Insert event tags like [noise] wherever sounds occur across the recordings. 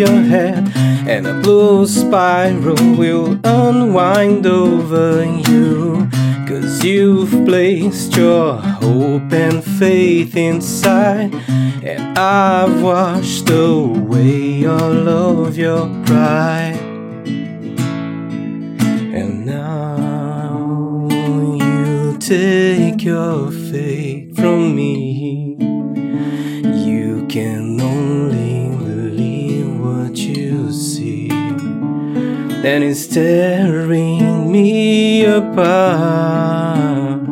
your head, and a blue spiral will unwind over you. Cause you've placed your hope and faith inside, and I've washed away all of your pride. And now you take your faith from me. And it's tearing me apart.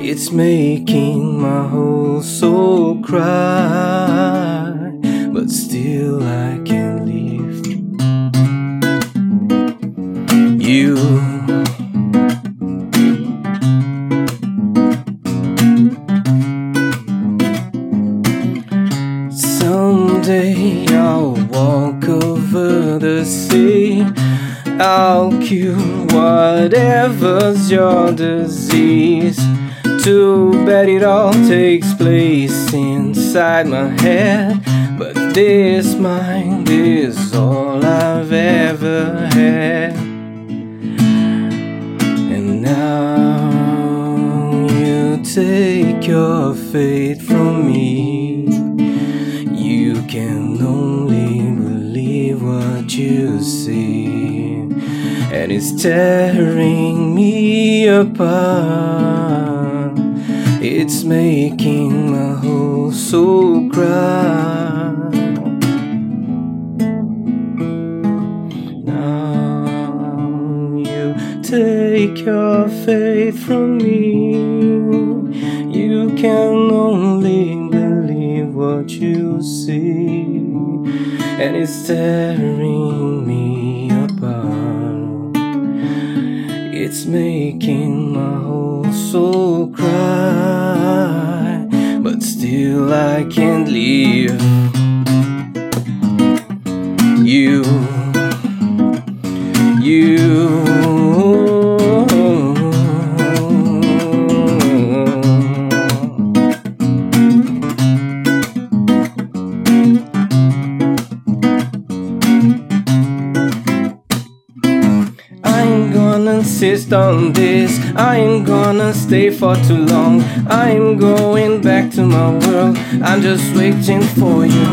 It's making my whole soul cry. But still, I can live. You. Someday I'll walk over the sea. I'll cure whatever's your disease. Too bad it all takes place inside my head. But this mind is all I've ever had. And now you take your fate from me. You can only believe what you see, and it's tearing me apart. It's making my whole soul cry. Now you take your faith from me. You can only believe what you see, and it's tearing me It's making my whole soul cry, but still I can't leave you. You. On this. I ain't gonna stay for too long. I'm going back to my world. I'm just waiting for you.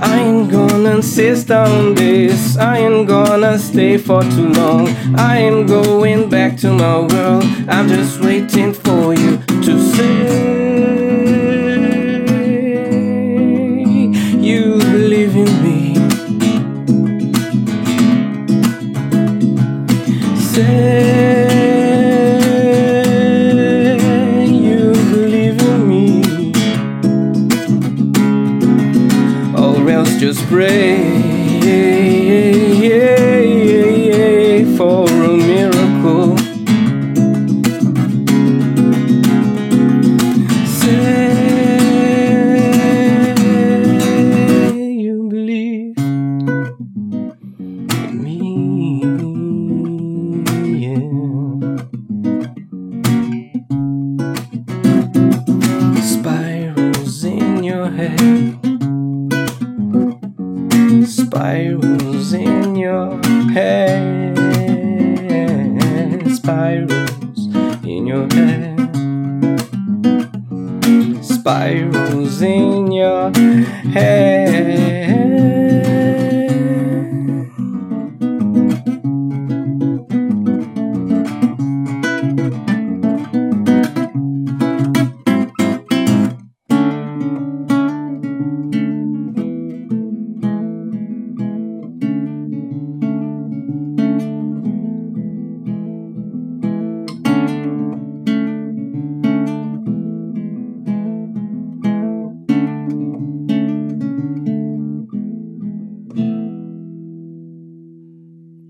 I ain't gonna insist on this. I ain't gonna stay for too long. I am going back to my world. I'm just waiting for you to say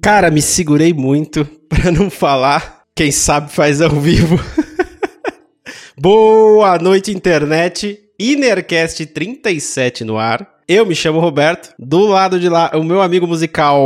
Cara, me segurei muito [laughs] pra não falar. Quem sabe faz ao vivo. [laughs] Boa noite, internet. Inercast 37 no ar. Eu me chamo Roberto. Do lado de lá, o meu amigo musical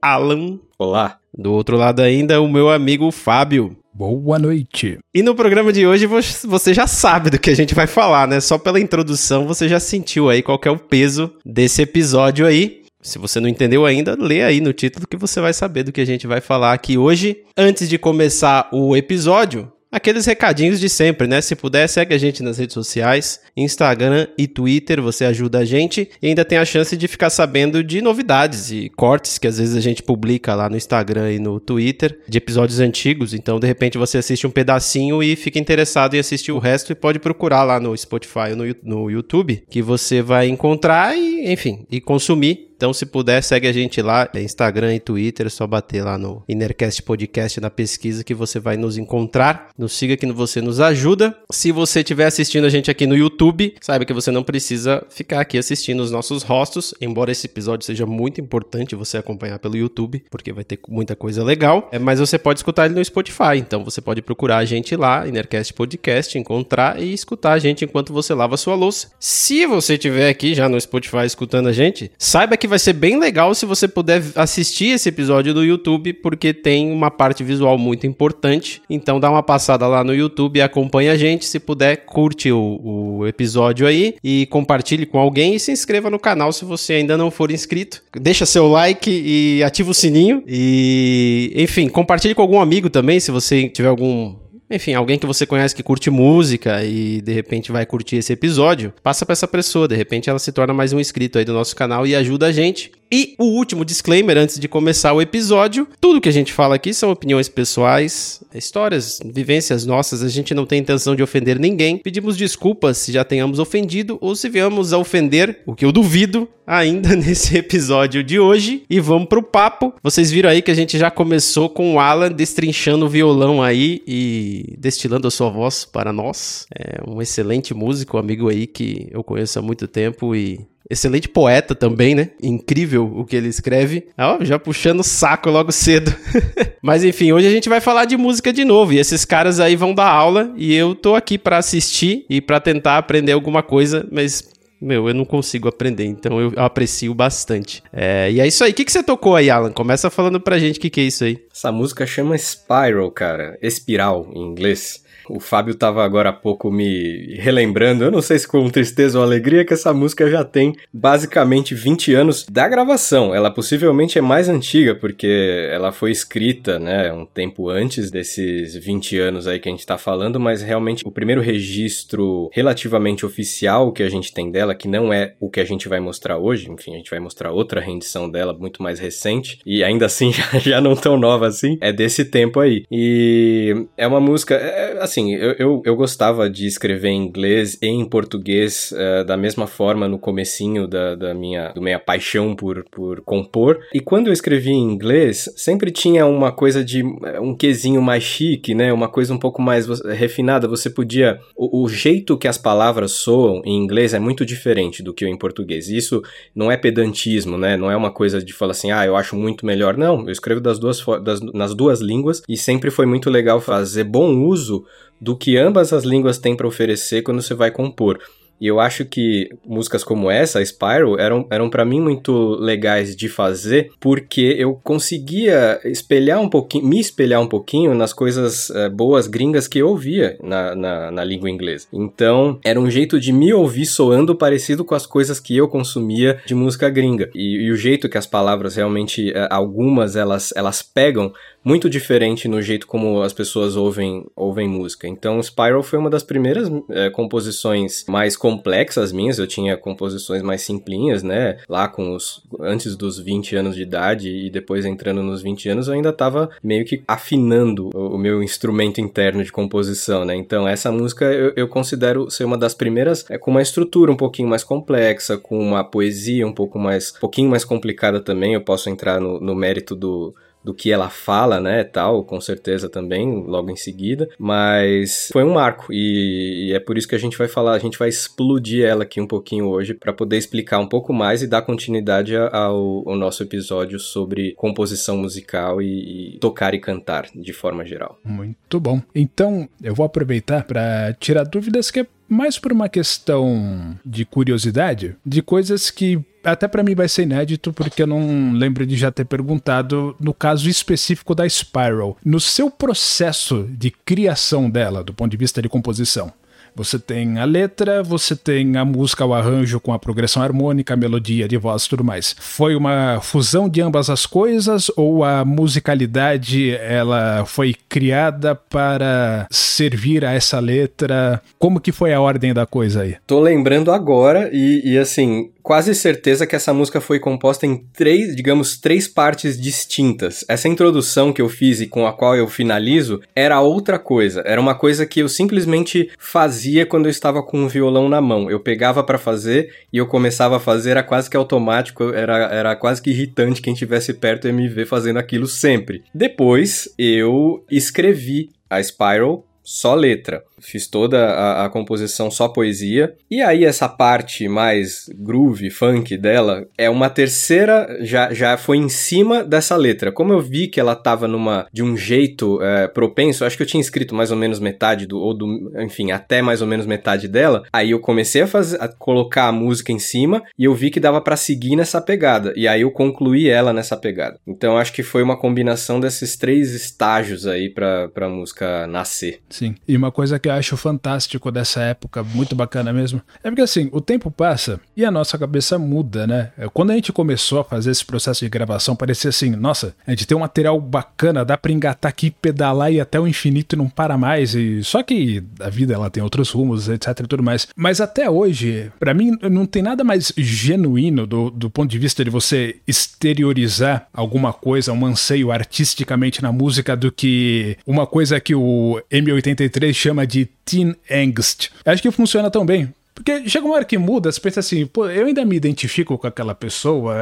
Alan. Olá. Do outro lado ainda, o meu amigo Fábio. Boa noite. E no programa de hoje você já sabe do que a gente vai falar, né? Só pela introdução você já sentiu aí qual é o peso desse episódio aí. Se você não entendeu ainda, lê aí no título que você vai saber do que a gente vai falar aqui hoje. Antes de começar o episódio, Aqueles recadinhos de sempre, né? Se puder, segue a gente nas redes sociais, Instagram e Twitter, você ajuda a gente e ainda tem a chance de ficar sabendo de novidades e cortes que às vezes a gente publica lá no Instagram e no Twitter de episódios antigos. Então, de repente, você assiste um pedacinho e fica interessado em assistir o resto e pode procurar lá no Spotify ou no, no YouTube que você vai encontrar e, enfim, e consumir então, se puder, segue a gente lá, é Instagram e Twitter, é só bater lá no Innercast Podcast na pesquisa que você vai nos encontrar. Nos siga que você nos ajuda. Se você estiver assistindo a gente aqui no YouTube, saiba que você não precisa ficar aqui assistindo os nossos rostos, embora esse episódio seja muito importante você acompanhar pelo YouTube, porque vai ter muita coisa legal. É, mas você pode escutar ele no Spotify, então você pode procurar a gente lá, Innercast Podcast, encontrar e escutar a gente enquanto você lava sua louça. Se você estiver aqui já no Spotify escutando a gente, saiba que que vai ser bem legal se você puder assistir esse episódio do YouTube, porque tem uma parte visual muito importante. Então dá uma passada lá no YouTube e acompanha a gente. Se puder, curte o, o episódio aí e compartilhe com alguém e se inscreva no canal se você ainda não for inscrito. Deixa seu like e ativa o sininho. E, enfim, compartilhe com algum amigo também, se você tiver algum enfim, alguém que você conhece que curte música e de repente vai curtir esse episódio, passa para essa pessoa, de repente ela se torna mais um inscrito aí do nosso canal e ajuda a gente. E o último disclaimer antes de começar o episódio: tudo que a gente fala aqui são opiniões pessoais, histórias, vivências nossas, a gente não tem intenção de ofender ninguém. Pedimos desculpas se já tenhamos ofendido ou se viemos a ofender, o que eu duvido, ainda [laughs] nesse episódio de hoje. E vamos pro papo. Vocês viram aí que a gente já começou com o Alan destrinchando o violão aí e destilando a sua voz para nós. É um excelente músico, amigo aí que eu conheço há muito tempo e Excelente poeta também, né? Incrível o que ele escreve. Ó, já puxando o saco logo cedo. [laughs] Mas enfim, hoje a gente vai falar de música de novo. E esses caras aí vão dar aula. E eu tô aqui para assistir e para tentar aprender alguma coisa. Mas meu, eu não consigo aprender, então eu aprecio bastante. É, e é isso aí. O que, que você tocou aí, Alan? Começa falando pra gente o que, que é isso aí. Essa música chama Spiral, cara. Espiral, em inglês. O Fábio estava agora há pouco me relembrando, eu não sei se com tristeza ou alegria, que essa música já tem basicamente 20 anos da gravação. Ela possivelmente é mais antiga, porque ela foi escrita, né, um tempo antes desses 20 anos aí que a gente está falando, mas realmente o primeiro registro relativamente oficial que a gente tem dela, que não é o que a gente vai mostrar hoje, enfim, a gente vai mostrar outra rendição dela, muito mais recente, e ainda assim [laughs] já, já não tão nova assim, é desse tempo aí. E é uma música, é, assim, assim, eu, eu, eu, gostava de escrever em inglês e em português uh, da mesma forma no comecinho da, da minha, do minha paixão por, por compor. E quando eu escrevia em inglês, sempre tinha uma coisa de um quesinho mais chique, né? Uma coisa um pouco mais refinada. Você podia... O, o jeito que as palavras soam em inglês é muito diferente do que em português. Isso não é pedantismo, né? Não é uma coisa de falar assim, ah, eu acho muito melhor. Não, eu escrevo das duas, das, nas duas línguas e sempre foi muito legal fazer bom uso do que ambas as línguas têm para oferecer quando você vai compor. E eu acho que músicas como essa, Spiral, eram, eram para mim muito legais de fazer, porque eu conseguia espelhar um pouquinho, me espelhar um pouquinho nas coisas uh, boas gringas que eu ouvia na, na, na, língua inglesa. Então, era um jeito de me ouvir soando parecido com as coisas que eu consumia de música gringa. E, e o jeito que as palavras realmente, uh, algumas elas, elas pegam muito diferente no jeito como as pessoas ouvem, ouvem música. Então, Spiral foi uma das primeiras é, composições mais complexas minhas. Eu tinha composições mais simplinhas, né? Lá com os antes dos 20 anos de idade e depois entrando nos 20 anos, eu ainda estava meio que afinando o, o, meu instrumento interno de composição, né? Então, essa música eu, eu considero ser uma das primeiras é, com uma estrutura um pouquinho mais complexa, com uma poesia um pouco mais, um pouquinho mais complicada também. Eu posso entrar no, no mérito do do que ela fala, né, tal, com certeza também, logo em seguida, mas foi um marco e, e, é por isso que a gente vai falar, a gente vai explodir ela aqui um pouquinho hoje para poder explicar um pouco mais e dar continuidade ao, ao nosso episódio sobre composição musical e, e, tocar e cantar de forma geral. Muito bom. Então, eu vou aproveitar para tirar dúvidas que mais por uma questão de curiosidade, de coisas que até para mim vai ser inédito, porque eu não lembro de já ter perguntado no caso específico da Spiral. No seu processo de criação dela, do ponto de vista de composição, você tem a letra, você tem a música, o arranjo com a progressão harmônica, a melodia de voz e tudo mais. Foi uma fusão de ambas as coisas ou a musicalidade ela foi criada para servir a essa letra? Como que foi a ordem da coisa aí? Tô lembrando agora e, e assim, quase certeza que essa música foi composta em três, digamos, três partes distintas. Essa introdução que eu fiz e com a qual eu finalizo era outra coisa. Era uma coisa que eu simplesmente fazia quando eu estava com o violão na mão. Eu pegava para fazer e eu começava a fazer, era quase que automático, era, era quase que irritante quem estivesse perto e me ver fazendo aquilo sempre. Depois eu escrevi a Spiral só letra. Fiz toda a, a, composição só poesia. E aí, essa parte mais groove, funk dela, é uma terceira, já, já foi em cima dessa letra. Como eu vi que ela tava numa, de um jeito é, propenso, acho que eu tinha escrito mais ou menos metade do, ou do, enfim, até mais ou menos metade dela. Aí eu comecei a fazer, a colocar a música em cima e eu vi que dava para seguir nessa pegada. E aí eu concluí ela nessa pegada. Então acho que foi uma combinação desses três estágios aí pra, pra música nascer. Sim. E uma coisa que eu acho fantástico dessa época, muito bacana mesmo, é porque assim, o tempo passa e a nossa cabeça muda, né? Quando a gente começou a fazer esse processo de gravação, parecia assim, nossa, a gente tem um material bacana, dá pra engatar aqui, pedalar e até o infinito e não para mais. E só que a vida ela tem outros rumos, etc e tudo mais. Mas até hoje, para mim, não tem nada mais genuíno do, do ponto de vista de você exteriorizar alguma coisa, um anseio artisticamente na música do que uma coisa que o M83 chama de teen angst. Acho que funciona tão bem. Porque chega uma hora que muda, você pensa assim, pô, eu ainda me identifico com aquela pessoa.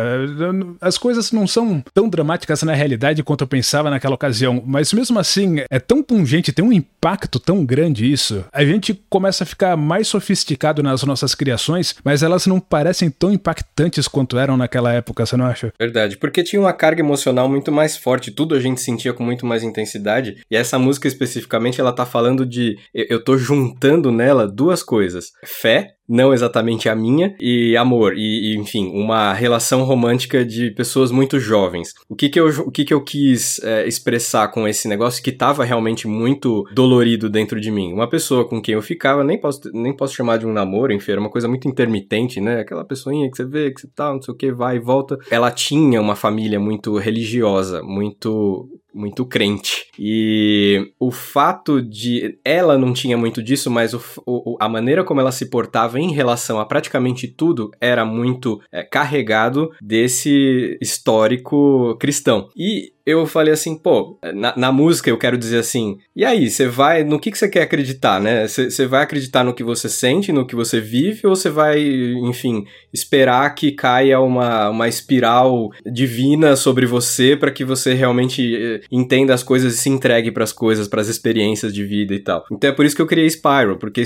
As coisas não são tão dramáticas na realidade quanto eu pensava naquela ocasião. Mas mesmo assim, é tão pungente, tem um impacto tão grande isso. A gente começa a ficar mais sofisticado nas nossas criações, mas elas não parecem tão impactantes quanto eram naquela época, você não acha? Verdade, porque tinha uma carga emocional muito mais forte, tudo a gente sentia com muito mais intensidade. E essa música especificamente, ela tá falando de. Eu tô juntando nela duas coisas: fé não exatamente a minha, e amor, e, e, enfim, uma relação romântica de pessoas muito jovens. O que que eu, o que que eu quis é, expressar com esse negócio que estava realmente muito dolorido dentro de mim? Uma pessoa com quem eu ficava, nem posso, nem posso chamar de um namoro, enfim, era uma coisa muito intermitente, né? Aquela pessoinha que você vê, que você tá, não sei o que, vai e volta. Ela tinha uma família muito religiosa, muito muito crente. E o fato de ela não tinha muito disso, mas o, o, a maneira como ela se portava em relação a praticamente tudo era muito é, carregado desse histórico cristão. E eu falei assim, pô, na, na, música eu quero dizer assim, e aí, você vai, no que, que você quer acreditar, né? Você vai acreditar no que você sente, no que você vive, ou você vai, enfim, esperar que caia uma, uma espiral divina sobre você para que você realmente eh, entenda as coisas e se entregue para as coisas, para as experiências de vida e tal. Então é por isso que eu criei Spiral, porque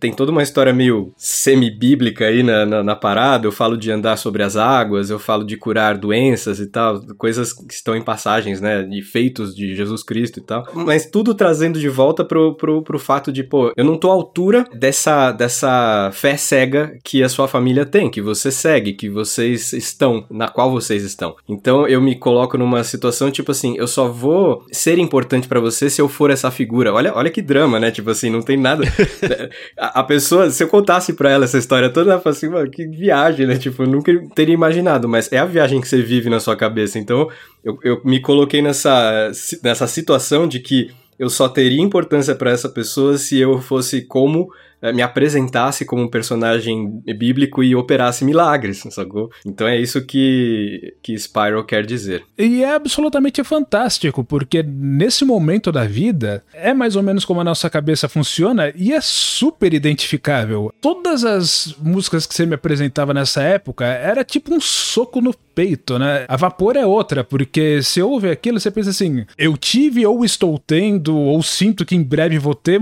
tem toda uma história meio semi-bíblica aí na, na, na parada, eu falo de andar sobre as águas, eu falo de curar doenças e tal, coisas que estão em passagens, né, de feitos de Jesus Cristo e tal, mas tudo trazendo de volta pro, pro, pro fato de, pô, eu não tô à altura dessa, dessa fé cega que a sua família tem, que você segue, que vocês estão, na qual vocês estão. Então eu me coloco numa situação tipo assim, eu só vou ser importante para você se eu for essa figura. Olha, olha que drama, né? Tipo assim, não tem nada. [laughs] a, a, pessoa, se eu contasse pra ela essa história toda, ela fala assim, mano, que viagem, né? Tipo, eu nunca teria imaginado, mas é a viagem que você vive na sua cabeça. Então eu, eu me coloquei nessa, nessa situação de que eu só teria importância para essa pessoa se eu fosse como me apresentasse como um personagem bíblico e operasse milagres, sacou? Então é isso que, que Spyro quer dizer. E é absolutamente fantástico, porque nesse momento da vida é mais ou menos como a nossa cabeça funciona e é super identificável. Todas as músicas que você me apresentava nessa época era tipo um soco no peito, né? A vapor é outra, porque você ouve aquilo, você pensa assim: eu tive ou estou tendo, ou sinto que em breve vou ter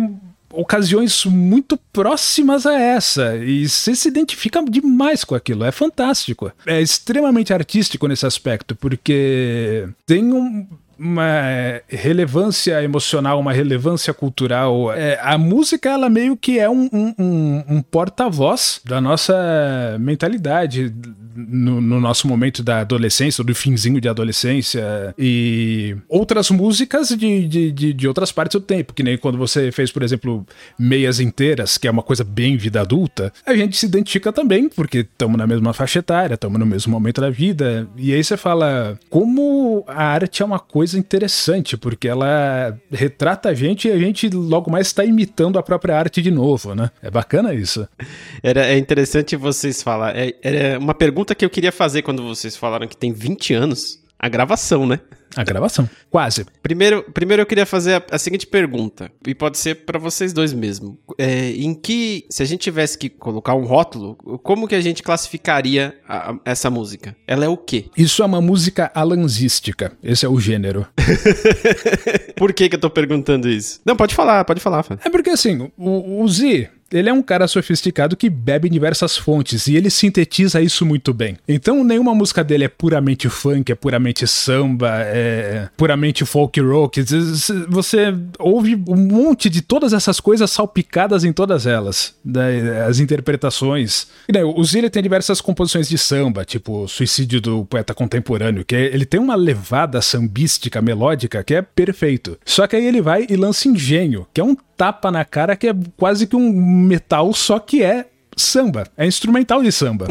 ocasiões muito próximas a essa. E você se identifica demais com aquilo. É fantástico. É extremamente artístico nesse aspecto, porque tem um uma relevância emocional, uma relevância cultural. É, a música, ela meio que é um, um, um porta-voz da nossa mentalidade no, no, nosso momento da adolescência, do finzinho de adolescência, e outras músicas de, de, de, de outras partes do tempo, que nem quando você fez, por exemplo, Meias Inteiras, que é uma coisa bem vida adulta, a gente se identifica também, porque estamos na mesma faixa etária, estamos no mesmo momento da vida, e aí você fala como a arte é uma coisa interessante, porque ela retrata a gente e a gente logo mais está imitando a própria arte de novo, né? É bacana isso. Era, é interessante vocês falar. É, era uma pergunta que eu queria fazer quando vocês falaram que tem 20 anos. A gravação, né? A gravação, quase. Primeiro, primeiro eu queria fazer a, a seguinte pergunta, e pode ser para vocês dois mesmo. É, em que, se a gente tivesse que colocar um rótulo, como que a gente classificaria a, a, essa música? Ela é o quê? Isso é uma música alanzística. Esse é o gênero. [laughs] Por que que eu tô perguntando isso? Não, pode falar, pode falar. Fã. É porque assim, o, o Z, ele é um cara sofisticado que bebe em diversas fontes e ele sintetiza isso muito bem. Então, nenhuma música dele é puramente funk, é puramente samba, é puramente folk rock. Você ouve um monte de todas essas coisas salpicadas em todas elas, né? as interpretações. O Zilli tem diversas composições de samba, tipo Suicídio do Poeta Contemporâneo, que ele tem uma levada sambística, melódica, que é perfeito. Só que aí ele vai e lança Engenho, que é um tapa na cara que é quase que um metal, só que é samba, é instrumental de samba.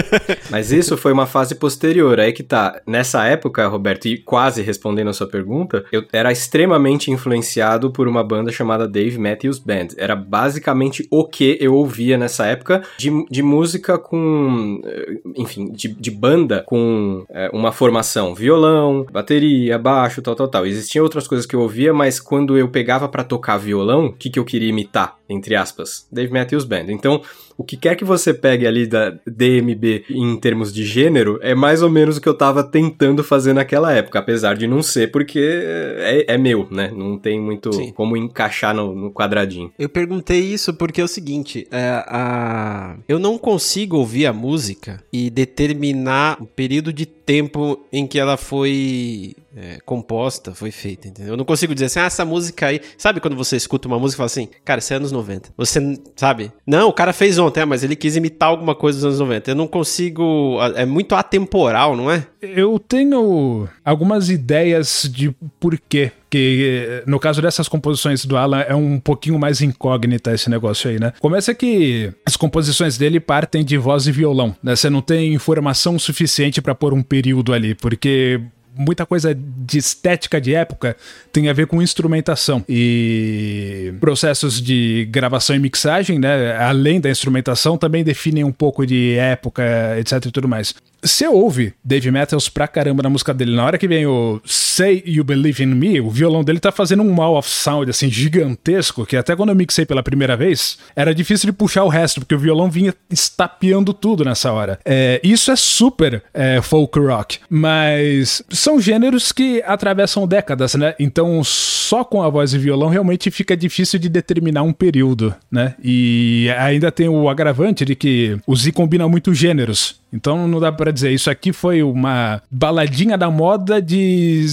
[laughs] Mas isso foi uma fase posterior, aí que tá. Nessa época, Roberto, e quase respondendo a sua pergunta, eu era extremamente influenciado por uma banda chamada Dave Matthews Band. Era basicamente o que eu ouvia nessa época de, de música com. Eh, enfim, de, de banda com é, uma formação: violão, bateria, baixo, tal, tal, tal. Existiam outras coisas que eu ouvia, mas quando eu pegava para tocar violão, o que, que eu queria imitar? Entre aspas, Dave Matthews Band. Então, o que quer que você pegue ali da DMB em termos de gênero, é mais ou menos o que eu tava tentando fazer naquela época, apesar de não ser, porque é, é meu, né? Não tem muito Sim. como encaixar no, no, quadradinho. Eu perguntei isso porque é o seguinte, é, a... eu não consigo ouvir a música e determinar o período de tempo em que ela foi é, composta, foi feita, entendeu? Eu não consigo dizer assim, ah, essa música aí. Sabe quando você escuta uma música e fala assim, cara, isso é anos 90. Você, sabe? Não, o cara fez ontem, é, mas ele quis imitar alguma coisa dos anos 90. Eu não consigo. É muito atemporal, não é? Eu tenho algumas ideias de porquê que no caso dessas composições do Alan é um pouquinho mais incógnita esse negócio aí, né? Começa que as composições dele partem de voz e violão, né? Você não tem informação suficiente para pôr um período ali, porque muita coisa de estética de época tem a ver com instrumentação e processos de gravação e mixagem, né? Além da instrumentação, também definem um pouco de época, etc e tudo mais. Você ouve Dave Metals pra caramba na música dele. Na hora que vem o Say You Believe in Me, o violão dele tá fazendo um mal of sound, assim, gigantesco, que até quando eu mixei pela primeira vez, era difícil de puxar o resto, porque o violão vinha estapeando tudo nessa hora. É, isso é super é, folk rock, mas são gêneros que atravessam décadas, né? Então, só com a voz e violão realmente fica difícil de determinar um período, né? E ainda tem o agravante de que o Z combina muito gêneros. Então não dá para dizer, isso aqui foi uma baladinha da moda de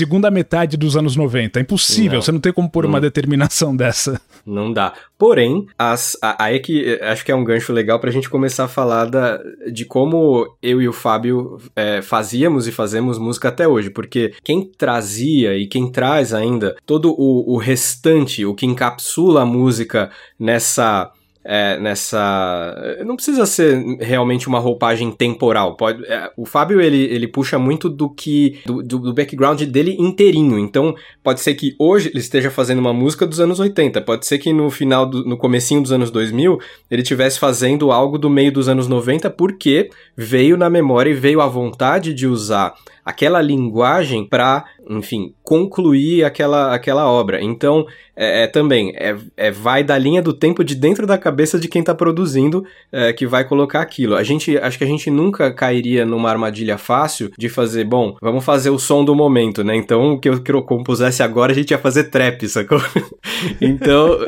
segunda metade dos anos 90. É impossível, não. você não tem como pôr não. uma determinação [laughs] dessa. Não dá. Porém, as, aí é que acho que é um gancho legal pra gente começar a falar da, de como eu e o Fábio é, fazíamos e fazemos música até hoje. Porque quem trazia e quem traz ainda todo o, o restante, o que encapsula a música nessa é, nessa. Não precisa ser realmente uma roupagem temporal. Pode, é, o Fábio ele, ele puxa muito do que. Do, do, do, background dele inteirinho. Então, pode ser que hoje ele esteja fazendo uma música dos anos 80. Pode ser que no final, do, no comecinho dos anos 2000, ele estivesse fazendo algo do meio dos anos 90, porque veio na memória e veio a vontade de usar aquela linguagem para, enfim, concluir aquela, aquela obra. Então, é, é também, é, é, vai da linha do tempo de dentro da cabeça de quem está produzindo é, que vai colocar aquilo. A gente, acho que a gente nunca cairia numa armadilha fácil de fazer, bom, vamos fazer o som do momento, né? Então, o que eu, que eu compusesse agora, a gente ia fazer trap, sacou? [laughs] então,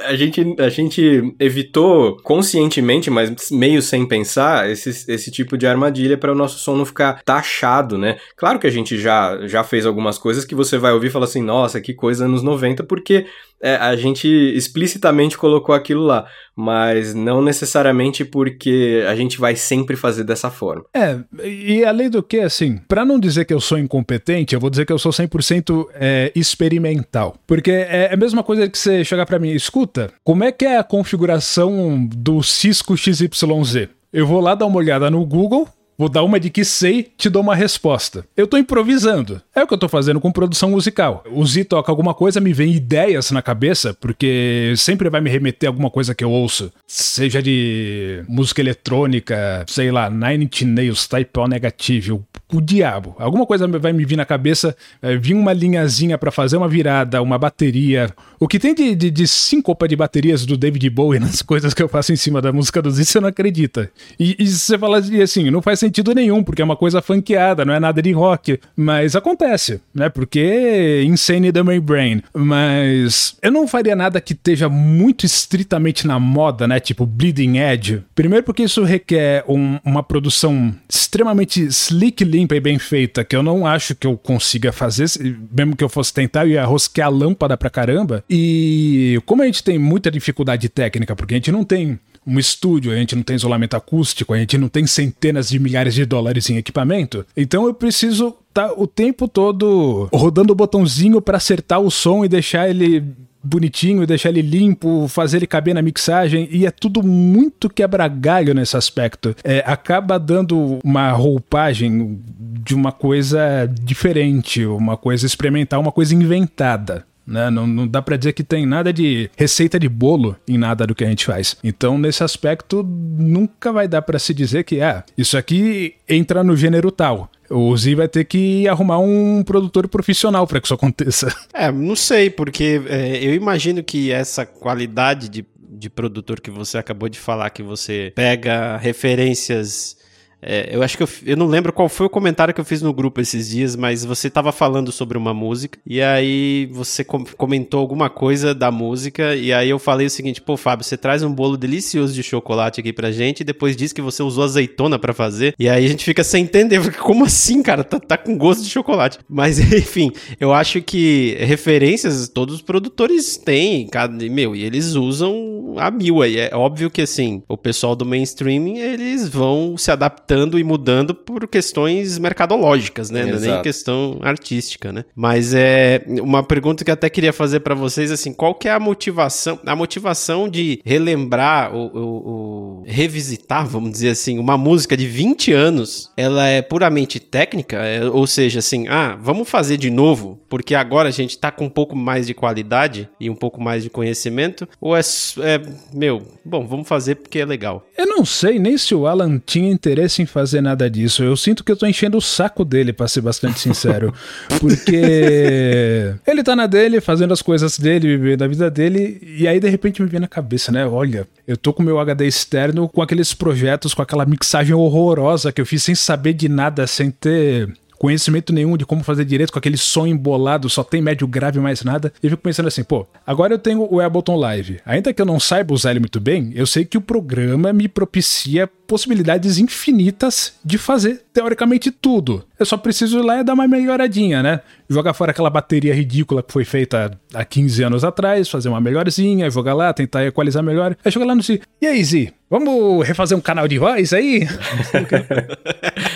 a gente, a gente evitou conscientemente, mas meio sem pensar, esse, esse tipo de armadilha para o nosso som não ficar taxado, né? Claro que a gente já, já fez algumas coisas que você vai ouvir e fala assim, nossa, que coisa anos 90, porque é, a gente explicitamente colocou aquilo lá, mas não necessariamente porque a gente vai sempre fazer dessa forma. É, e além do que, assim, para não dizer que eu sou incompetente, eu vou dizer que eu sou 100% é, experimental. Porque é, é a mesma coisa que você chegar para mim, escuta, como é que é a configuração do Cisco XYZ? Eu vou lá dar uma olhada no Google, Vou dar uma de que sei, te dou uma resposta. Eu tô improvisando. É o que eu tô fazendo com produção musical. O Z toca alguma coisa, me vem ideias na cabeça, porque sempre vai me remeter a alguma coisa que eu ouço. Seja de música eletrônica, sei lá, Nine Inch Nails, Type O Negative, o, o diabo. Alguma coisa vai me vir na cabeça, é, vir uma linhazinha para fazer uma virada, uma bateria. O que tem de, de, de síncopa de baterias do David Bowie [laughs] nas coisas que eu faço em cima da música do Z, você não acredita. E, e você fala assim, não faz sentido nenhum, porque é uma coisa funkeada, não é nada de rock. Mas acontece, né? Porque Insane the Brain. Mas eu não faria nada que esteja muito estritamente na moda, né? Tipo Bleeding Edge. Primeiro porque isso requer um, uma produção extremamente slick, limpa e bem feita, que eu não acho que eu consiga fazer. Mesmo que eu fosse tentar, eu ia rosquear a lâmpada pra caramba. E como a gente tem muita dificuldade técnica, porque a gente não tem um estúdio, a gente não tem isolamento acústico, a gente não tem centenas de milhares de dólares em equipamento. Então eu preciso estar tá o tempo todo rodando o botãozinho para acertar o som e deixar ele bonitinho, deixar ele limpo, fazer ele caber na mixagem, e é tudo muito quebra-galho nesse aspecto. É, acaba dando uma roupagem de uma coisa diferente, uma coisa experimental, uma coisa inventada. Né? Não, não dá para dizer que tem nada de receita de bolo em nada do que a gente faz. Então, nesse aspecto, nunca vai dar para se dizer que, ah, isso aqui entra no gênero tal. O Z vai ter que arrumar um produtor profissional para que isso aconteça. [laughs] É, não sei, porque é, eu imagino que essa qualidade de, de produtor que você acabou de falar, que você pega referências é, eu acho que eu, eu não lembro qual foi o comentário que eu fiz no grupo esses dias, mas você estava falando sobre uma música e aí você com, comentou alguma coisa da música e aí eu falei o seguinte: pô, Fábio, você traz um bolo delicioso de chocolate aqui pra gente e depois diz que você usou azeitona para fazer. E aí a gente fica sem entender, [laughs] porque como assim, cara? Tá, tá com gosto de chocolate. Mas [laughs] enfim, eu acho que referências todos os produtores têm, cada, meu, e eles usam a mil aí. É óbvio que assim, o pessoal do mainstream eles vão se adaptar adaptando e mudando por questões mercadológicas, né? Não é nem questão artística, né? Mas é uma pergunta que eu até queria fazer para vocês, assim, qual que é a motivação, a motivação de relembrar ou, ou, ou, revisitar, vamos dizer assim, uma música de 20 anos, ela é puramente técnica? É, ou seja, assim, ah, vamos fazer de novo, porque agora a gente tá com um pouco mais de qualidade e um pouco mais de conhecimento? Ou é, é meu, bom, vamos fazer porque é legal? Eu não sei nem se o Alan tinha interesse em fazer nada disso. Eu sinto que eu tô enchendo o saco dele, para ser bastante sincero. [laughs] Porque ele tá na dele, fazendo as coisas dele, vivendo a vida dele, e aí de repente me vem na cabeça, né? Olha, eu tô com meu HD externo com aqueles projetos, com aquela mixagem horrorosa que eu fiz sem saber de nada, sem ter conhecimento nenhum de como fazer direito com aquele som embolado, só tem médio grave mais nada. E eu fico pensando assim, pô, agora eu tenho o Ableton Live. Ainda que eu não saiba usar ele muito bem, eu sei que o programa me propicia possibilidades infinitas de fazer teoricamente tudo. Eu só preciso ir lá e dar uma melhoradinha, né? Jogar fora aquela bateria ridícula que foi feita há 15 anos atrás, fazer uma melhorzinha, jogar lá, tentar equalizar melhor. Aí jogar lá no. E aí, Z? Vamos refazer um canal de voz aí? [laughs] [laughs]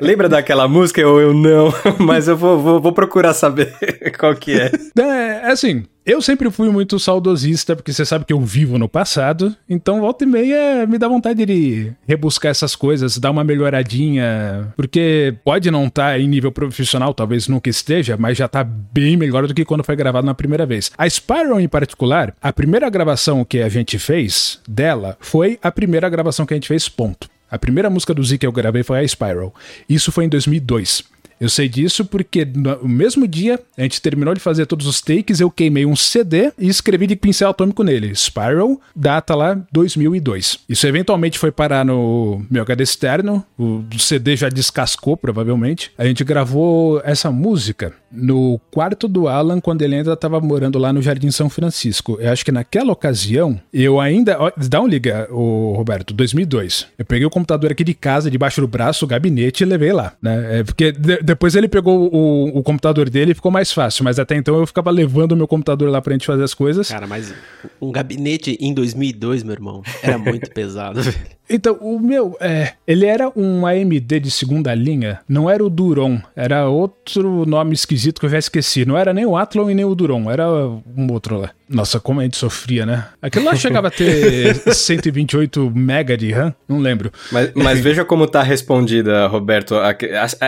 Lembra daquela música? Eu, eu não, [laughs] mas eu vou, vou, vou procurar saber [laughs] qual que é. É, é assim, eu sempre fui muito saudosista, porque você sabe que eu vivo no passado, então volta e meia me dá vontade de rebuscar essas coisas, dar uma melhoradinha, porque pode não estar tá em nível profissional, talvez nunca esteja, mas já tá bem melhor do que quando foi gravado na primeira vez. A Spiral em particular, a primeira gravação que a gente fez dela foi a primeira gravação que a gente fez, ponto. A primeira música do Z que eu gravei foi a Spiral. Isso foi em 2002. Eu sei disso porque no mesmo dia a gente terminou de fazer todos os takes, eu queimei um CD e escrevi de pincel atômico nele. Spiral, data lá 2002. Isso eventualmente foi parar no meu HD externo, o CD já descascou provavelmente. A gente gravou essa música no quarto do Alan quando ele ainda estava morando lá no Jardim São Francisco. Eu acho que naquela ocasião eu ainda. Dá um liga, o Roberto, 2002. Eu peguei o computador aqui de casa, debaixo do braço, o gabinete e levei lá, né? É porque depois ele pegou o, o computador dele e ficou mais fácil, mas até então eu ficava levando o meu computador lá pra gente fazer as coisas. Cara, mas um gabinete em 2002, meu irmão, era muito [laughs] pesado, velho. Então, o meu, é, ele era um AMD de segunda linha, não era o Duron, era outro nome esquisito que eu já esqueci. Não era nem o Athlon e nem o Duron, era um outro lá. Nossa, como a gente sofria, né? Aquilo lá chegava a ter [laughs] 128 mega de RAM, não lembro. Mas, mas veja como tá respondida, Roberto.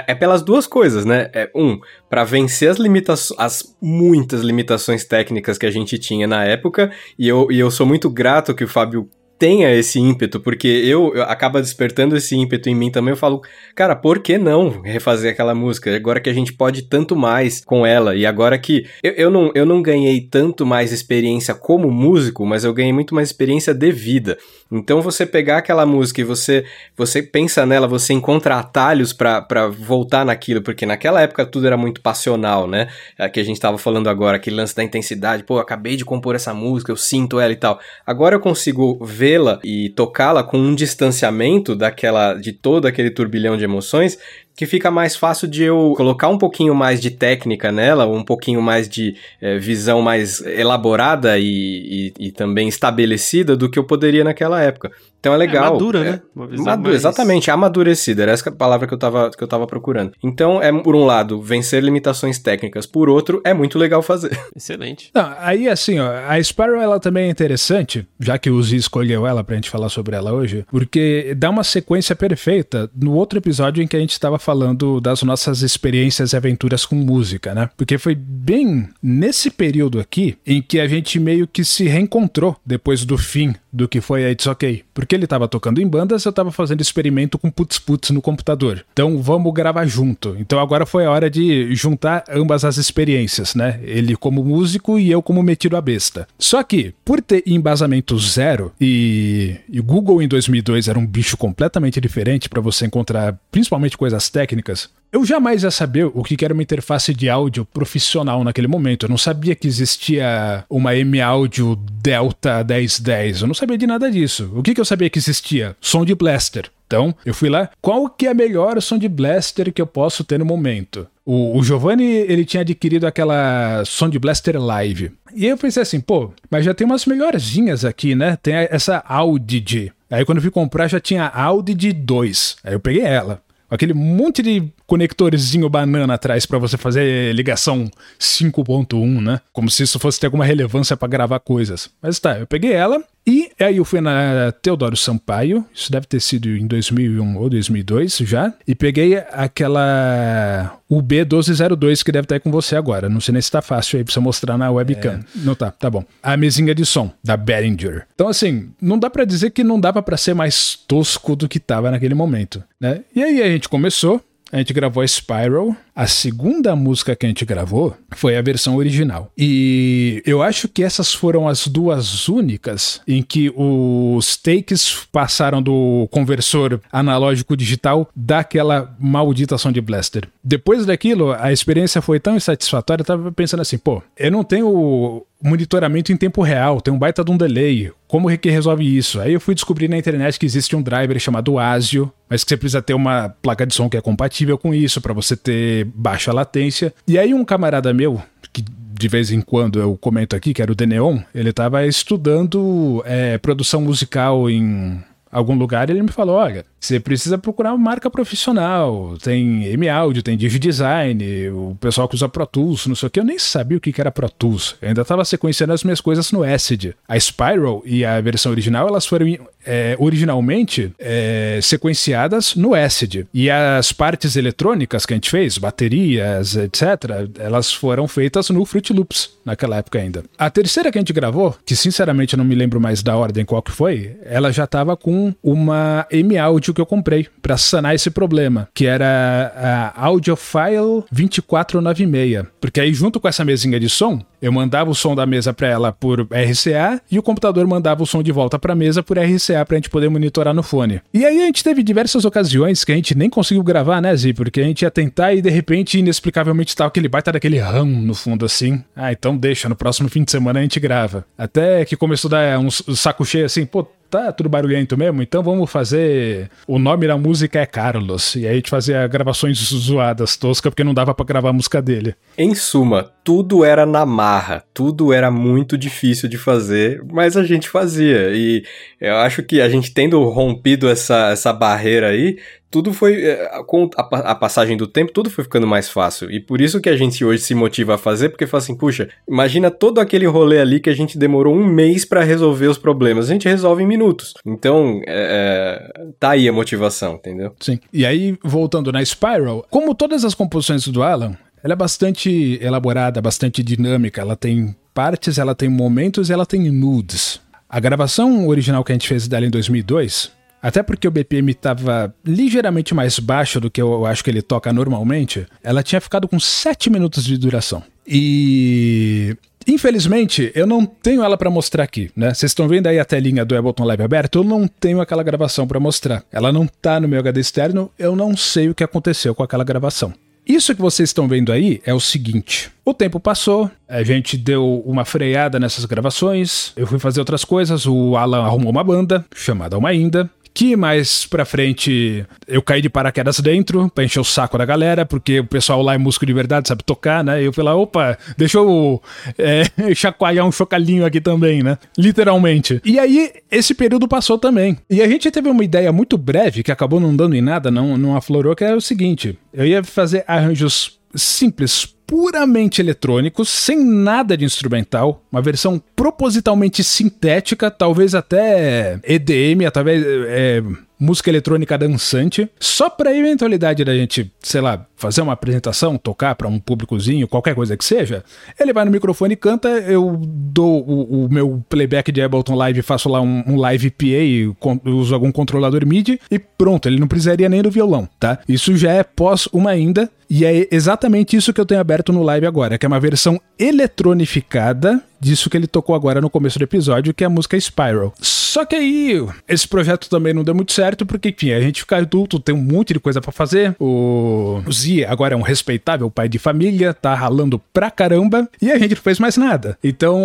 É pelas duas coisas, né? É, um, para vencer as limitações, as muitas limitações técnicas que a gente tinha na época, e eu, e eu sou muito grato que o Fábio tenha esse ímpeto, porque eu, eu acaba despertando esse ímpeto em mim também. Eu falo, cara, por que não refazer aquela música? Agora que a gente pode tanto mais com ela, e agora que eu, eu, não, eu não ganhei tanto mais experiência como músico, mas eu ganhei muito mais experiência de vida. Então você pegar aquela música e você, você pensa nela, você encontra atalhos para voltar naquilo, porque naquela época tudo era muito passional, né? É que a gente tava falando agora, aquele lance da intensidade, pô, acabei de compor essa música, eu sinto ela e tal. Agora eu consigo vê-la e tocá-la com um distanciamento daquela de todo aquele turbilhão de emoções que fica mais fácil de eu colocar um pouquinho mais de técnica nela, um pouquinho mais de é, visão mais elaborada e, e, e, também estabelecida do que eu poderia naquela época. Então é legal. É madura, é, né? Uma visão mais... Exatamente, amadurecida, era essa palavra que eu, tava, que eu tava procurando. Então é, por um lado, vencer limitações técnicas, por outro, é muito legal fazer. [laughs] Excelente. Não, aí assim, ó, a Sparrow ela também é interessante, já que o Z escolheu ela pra gente falar sobre ela hoje, porque dá uma sequência perfeita no outro episódio em que a gente estava falando das nossas experiências e aventuras com música, né? Porque foi bem nesse período aqui em que a gente meio que se reencontrou depois do fim do que foi a It's OK. Porque ele estava tocando em bandas, eu estava fazendo experimento com putz-putz no computador. Então vamos gravar junto. Então agora foi a hora de juntar ambas as experiências, né? Ele como músico e eu como metido a besta. Só que, por ter embasamento zero e, e Google em 2002 era um bicho completamente diferente para você encontrar principalmente coisas técnicas, eu jamais ia saber o que era uma interface de áudio profissional naquele momento. Eu não sabia que existia uma M-Audio Delta 1010. Eu não sabia de nada disso. O que, eu sabia que existia? Som de blaster. Então, eu fui lá, qual que é a melhor som de blaster que eu posso ter no momento? O, o Giovanni, ele tinha adquirido aquela de blaster live. E eu pensei assim, pô, mas já tem umas melhorzinhas aqui, né? Tem essa Audi. Aí quando eu fui comprar já tinha Audi 2. Aí eu peguei ela aquele monte de conectorzinho banana atrás para você fazer ligação 5.1, né? Como se isso fosse ter alguma relevância para gravar coisas. Mas tá, eu peguei ela e aí eu fui na Teodoro Sampaio, isso deve ter sido em 2001 ou 2002 já, e peguei aquela UB1202 que deve estar aí com você agora. Não sei nem se tá fácil aí pra você mostrar na webcam. É. Não tá, tá bom. A mesinha de som da Behringer. Então assim, não dá para dizer que não dava para ser mais tosco do que tava naquele momento, né? E aí a gente começou, a gente gravou a Spiral. A segunda música que a gente gravou foi a versão original. E eu acho que essas foram as duas únicas em que os takes passaram do conversor analógico digital daquela maldita de blaster. Depois daquilo, a experiência foi tão insatisfatória, eu tava pensando assim, pô, eu não tenho monitoramento em tempo real, tem um baita de um delay. Como que resolve isso? Aí eu fui descobrir na internet que existe um driver chamado ASIO, mas que você precisa ter uma placa de som que é compatível com isso para você ter baixa latência. E aí um camarada meu, que de vez em quando eu comento aqui, que era o Deneon, ele estava estudando é, produção musical em algum lugar ele me falou: olha, você precisa procurar uma marca profissional. Tem M-Audio, tem DigiDesign, o pessoal que usa Pro Tools, não sei o que. Eu nem sabia o que era Pro Tools. Eu ainda estava sequenciando as minhas coisas no Acid. A Spiral e a versão original, elas foram é, originalmente é, sequenciadas no Acid. E as partes eletrônicas que a gente fez, baterias, etc., elas foram feitas no Fruit Loops. Naquela época ainda. A terceira que a gente gravou, que sinceramente eu não me lembro mais da ordem qual que foi, ela já tava com uma M-Audio que eu comprei para sanar esse problema, que era a Audiophile 2496. Porque aí junto com essa mesinha de som, eu mandava o som da mesa para ela por RCA e o computador mandava o som de volta para a mesa por RCA para a gente poder monitorar no fone. E aí a gente teve diversas ocasiões que a gente nem conseguiu gravar, né, Zi? Porque a gente ia tentar e de repente, inexplicavelmente, tava aquele baita daquele ram no fundo assim. Ah, então deixa, no próximo fim de semana a gente grava. Até que começou a dar um saco cheio assim, pô, tá tudo barulhento mesmo, então vamos fazer. O nome da música é Carlos. E aí a gente fazia gravações zoadas, toscas, porque não dava para gravar a música dele. Em suma, tudo era na marra, tudo era muito difícil de fazer, mas a gente fazia. E eu acho que a gente tendo rompido essa, essa barreira aí, tudo foi, é, com a, passagem do tempo, tudo foi ficando mais fácil. E por isso que a gente hoje se motiva a fazer, porque fala assim, puxa, imagina todo aquele rolê ali que a gente demorou um mês para resolver os problemas. A gente resolve em minutos. Então, é, é, tá aí a motivação, entendeu? Sim. E aí, voltando na Spiral, como todas as composições do Alan, ela é bastante elaborada, bastante dinâmica. Ela tem partes, ela tem momentos e ela tem nudes. A gravação original que a gente fez dela em 2002 até porque o BPM estava ligeiramente mais baixo do que eu acho que ele toca normalmente, ela tinha ficado com 7 minutos de duração. E Infelizmente, eu não tenho ela para mostrar aqui, né? Vocês estão vendo aí a telinha do Ableton Live aberto? Eu não tenho aquela gravação para mostrar. Ela não tá no meu HD externo, eu não sei o que aconteceu com aquela gravação. Isso que vocês estão vendo aí é o seguinte: o tempo passou, a gente deu uma freada nessas gravações, eu fui fazer outras coisas, o Alan arrumou uma banda chamada Alma Ainda, que mais pra frente eu caí de paraquedas dentro pra encher o saco da galera, porque o pessoal lá é músico de verdade, sabe tocar, né? E eu falei, opa, deixa eu é, [laughs] chacoalhar um chocalhinho aqui também, né? Literalmente. E aí, esse período passou também. E a gente teve uma ideia muito breve, que acabou não dando em nada, não, não aflorou, que era o seguinte: eu ia fazer arranjos simples, puramente eletrônicos, sem nada de instrumental, uma versão propositalmente sintética, talvez até EDM, talvez é, música eletrônica dançante, só para eventualidade da gente, sei lá, fazer uma apresentação, tocar para um públicozinho, qualquer coisa que seja, ele vai no microfone e canta, eu dou o, o meu playback de Ableton Live, faço lá um, um live PA, uso algum controlador MIDI e pronto, ele não precisaria nem do violão, tá? Isso já é pós uma ainda, e é exatamente isso que eu tenho aberto no live agora, que é uma versão eletronificada disso que ele tocou agora no começo do episódio, que é a música Spiral. Só que aí, esse projeto também não deu muito certo, porque, enfim, a gente fica adulto, tem um monte de coisa para fazer. O, o Agora é um respeitável pai de família, tá ralando pra caramba, e a gente não fez mais nada. Então,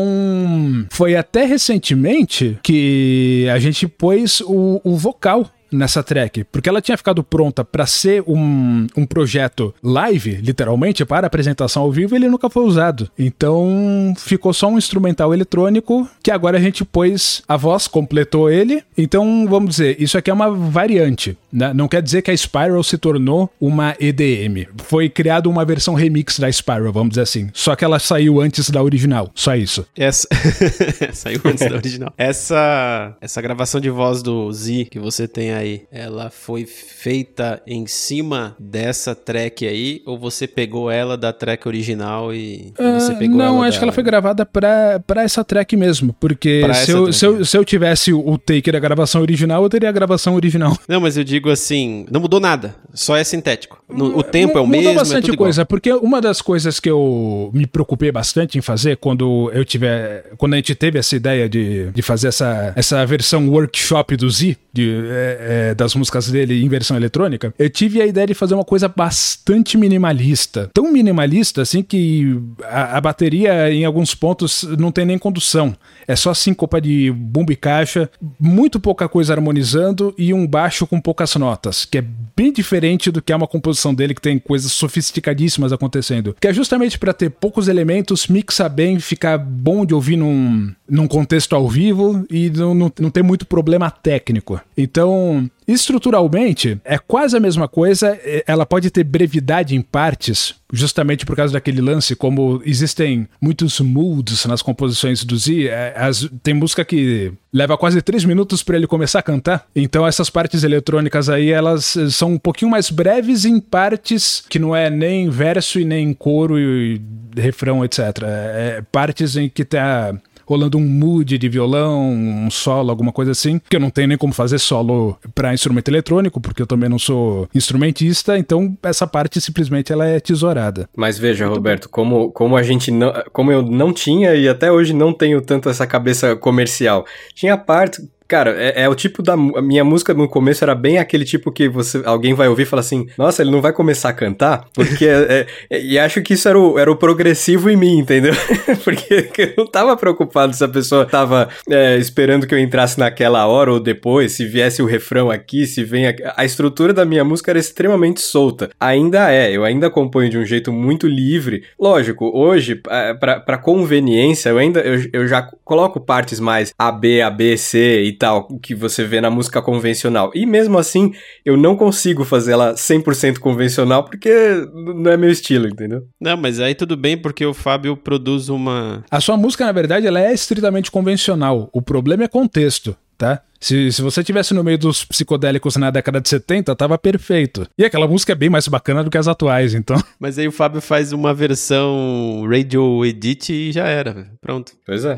foi até recentemente que a gente pôs o, o vocal nessa track, porque ela tinha ficado pronta para ser um, um projeto live, literalmente, para apresentação ao vivo, e ele nunca foi usado. Então ficou só um instrumental eletrônico que agora a gente pôs a voz, completou ele. Então vamos dizer, isso aqui é uma variante. Né? Não quer dizer que a Spiral se tornou uma EDM. Foi criada uma versão remix da Spiral, vamos dizer assim. Só que ela saiu antes da original. Só isso. Essa... [laughs] saiu antes da original. [laughs] Essa... Essa gravação de voz do Z que você tem aí aí, ela foi feita em cima dessa track aí, ou você pegou ela da track original e uh, você pegou Não, acho que ela foi gravada pra, pra essa track mesmo, porque se eu, se eu, se, eu, tivesse o take da gravação original, eu teria a gravação original. Não, mas eu digo assim, não mudou nada, só é sintético. No, o tempo é o mesmo, Mudou bastante é coisa, igual. porque uma das coisas que eu me preocupei bastante em fazer quando eu tiver, quando a gente teve essa ideia de, de fazer essa, essa versão workshop do Z, de, é, é, das músicas dele em versão eletrônica, eu tive a ideia de fazer uma coisa bastante minimalista. Tão minimalista assim que a, a bateria em alguns pontos não tem nem condução. É só síncopa de bumbo e caixa, muito pouca coisa harmonizando e um baixo com poucas notas, que é bem diferente do que é uma composição dele que tem coisas sofisticadíssimas acontecendo. Que é justamente para ter poucos elementos, mixar bem, ficar bom de ouvir num, num contexto ao vivo e não, não, não tem muito problema técnico. Então, estruturalmente, é quase a mesma coisa. é, Ela pode ter brevidade em partes, justamente por causa daquele lance, como existem muitos moods nas composições do Z. é, as- tem música que leva quase três minutos para ele começar a cantar. Então, essas partes eletrônicas aí, elas eh, são um pouquinho mais breves em partes que não é nem verso e nem coro e, refrão, etc. É, é partes em que tá rolando um mood de violão, um solo, alguma coisa assim, que eu não tenho nem como fazer solo para instrumento eletrônico, porque eu também não sou instrumentista, então essa parte simplesmente ela é tesourada. Mas veja, Roberto, como, como a gente não. Como eu não tinha e até hoje não tenho tanto essa cabeça comercial. Tinha parte. Cara, é, é o tipo da. A minha música no começo era bem aquele tipo que você alguém vai ouvir e fala assim: Nossa, ele não vai começar a cantar? Porque. é- é- e acho que isso era o, era o progressivo em mim, entendeu? [laughs] Porque eu não tava preocupado se a pessoa tava é, esperando que eu entrasse naquela hora ou depois, se viesse o refrão aqui, se vem. aqui. A estrutura da minha música era extremamente solta. Ainda é, eu ainda componho de um jeito muito livre. Lógico, hoje, é, pra conveniência, eu ainda eu, eu já coloco partes mais A, B, A, B, C e tal, que você vê na música convencional. E mesmo assim, eu não consigo fazer ela 100% convencional porque não é meu estilo, entendeu? Não, mas aí tudo bem, porque o Fábio produz uma. A sua música, na verdade, ela é estritamente convencional. O problema é contexto, tá? Se, se você tivesse no meio dos psicodélicos na década de 70, tava perfeito. E aquela música é bem mais bacana do que as atuais, então. [laughs] Mas aí o Fábio faz uma versão radio edit e já era. velho. Pronto. Pois é.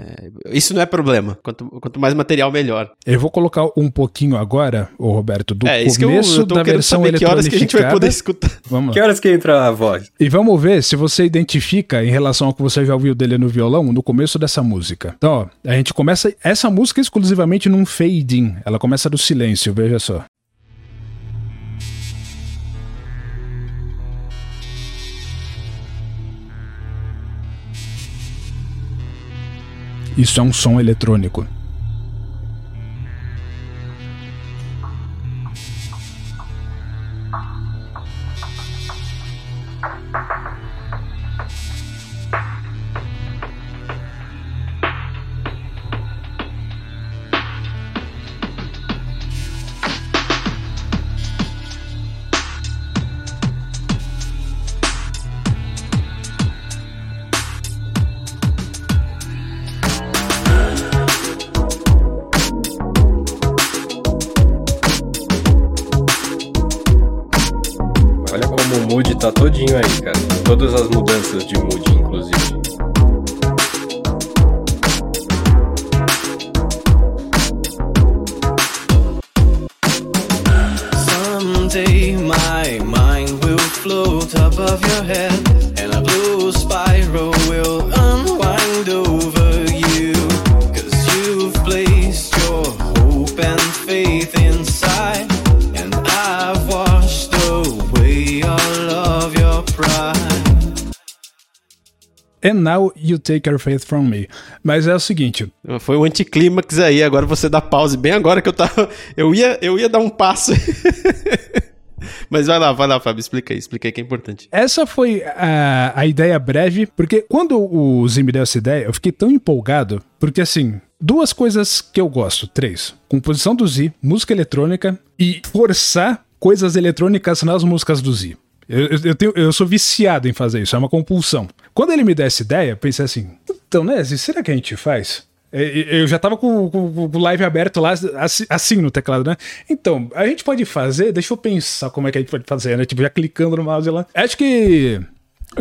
É, Isso não é problema. Quanto, quanto mais material, melhor. Eu vou colocar um pouquinho agora, ô Roberto, do é, isso que eu, começo eu da querendo versão saber que horas que a gente vai poder escutar. [laughs] Vamos Que lá. horas que entra a voz? E vamos ver se você identifica em relação ao que você já ouviu dele no violão no começo dessa música. Então, ó, a gente começa essa música exclusivamente num fade-in. Ela começa do silêncio, veja só. Isso é um som eletrônico. Take your faith from me. Mas é o seguinte, Foi um anticlímax aí, agora você dá pause bem agora que eu tava. Eu ia, eu ia dar um passo. [laughs] Mas vai lá, vai lá, Fábio, explica aí, explica aí que é importante. Essa foi a, a ideia breve, porque quando o Zim me deu essa ideia, eu fiquei tão empolgado, porque assim, duas coisas que eu gosto, três: composição do Z, música eletrônica e forçar coisas eletrônicas nas músicas do Z. Eu, eu, tenho- eu sou viciado em fazer isso, é uma compulsão. Quando ele me deu essa ideia, pensei assim: então, né, será que a gente faz? Eu já tava com, o live aberto lá, assim no teclado, né? Então, a gente pode fazer, deixa eu pensar como é que a gente pode fazer, né? Tipo, já clicando no mouse lá. Acho que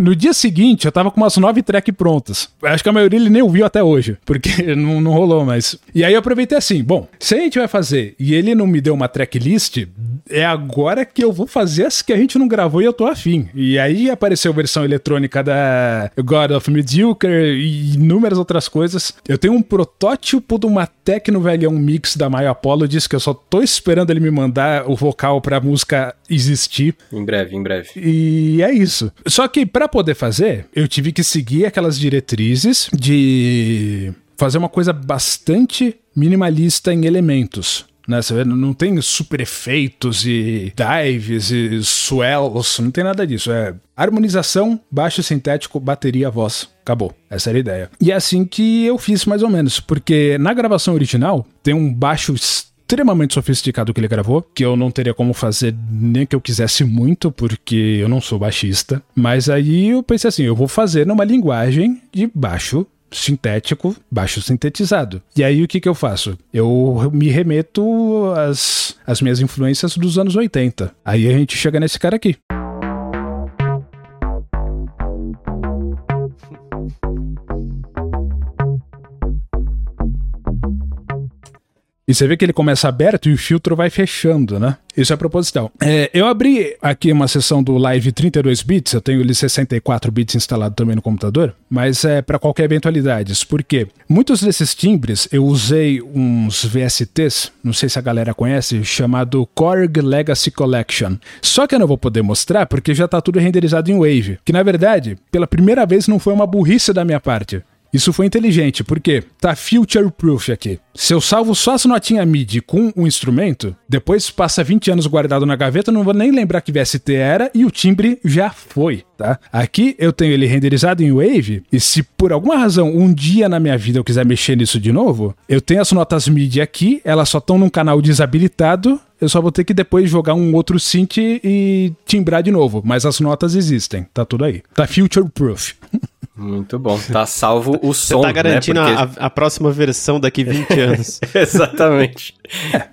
no dia seguinte eu tava com umas nove tracks prontas. Acho que a maioria ele nem ouviu até hoje, [laughs] porque não, não rolou mais. E aí eu aproveitei assim: bom, se a gente vai fazer e ele não me deu uma tracklist, é agora que eu vou fazer as que a gente não gravou e eu tô afim. E aí apareceu a versão eletrônica da God of Mediocre e inúmeras outras coisas. Eu tenho um protótipo de uma Tecno Velhão Mix da Maio Apologies que eu só tô esperando ele me mandar o vocal pra música existir. Em breve, em breve. E é isso. Só que para poder fazer, eu tive que seguir aquelas diretrizes de fazer uma coisa bastante minimalista em elementos. Né? Não tem super efeitos e dives e swells, não tem nada disso. É harmonização, baixo sintético, bateria, voz. Acabou. Essa era a ideia. E é assim que eu fiz mais ou menos, porque na gravação original tem um baixo extremamente sofisticado que ele gravou, que eu não teria como fazer nem que eu quisesse muito, porque eu não sou baixista. Mas aí eu pensei assim, eu vou fazer numa linguagem de baixo sintético, baixo sintetizado. E aí o que, que eu faço? Eu me remeto às, às minhas influências dos anos 80. Aí a gente chega nesse cara aqui. E você vê que ele começa aberto e o filtro vai fechando, né? Isso é proposital. É, eu abri aqui uma sessão do Live 32 bits, eu tenho ele 64 bits instalado também no computador, mas é para qualquer eventualidade. Porque muitos desses timbres eu usei uns VSTs, não sei se a galera conhece, chamado Korg Legacy Collection. Só que eu não vou poder mostrar porque já tá tudo renderizado em Wave, que na verdade, pela primeira vez não foi uma burrice da minha parte. Isso foi inteligente, porque tá future proof aqui. Se eu salvo só as notinhas MIDI com um instrumento, depois passa 20 anos guardado na gaveta, não vou nem lembrar que VST era e o timbre já foi, tá? Aqui eu tenho ele renderizado em Wave e se por alguma razão um dia na minha vida eu quiser mexer nisso de novo, eu tenho as notas MIDI aqui, elas só estão num canal desabilitado, eu só vou ter que depois jogar um outro synth e timbrar de novo, mas as notas existem, tá tudo aí. Tá future proof. [laughs] Muito bom. Tá salvo o som. Você tá garantindo né? Porque... a, a, próxima versão daqui 20 [laughs] anos. Exatamente.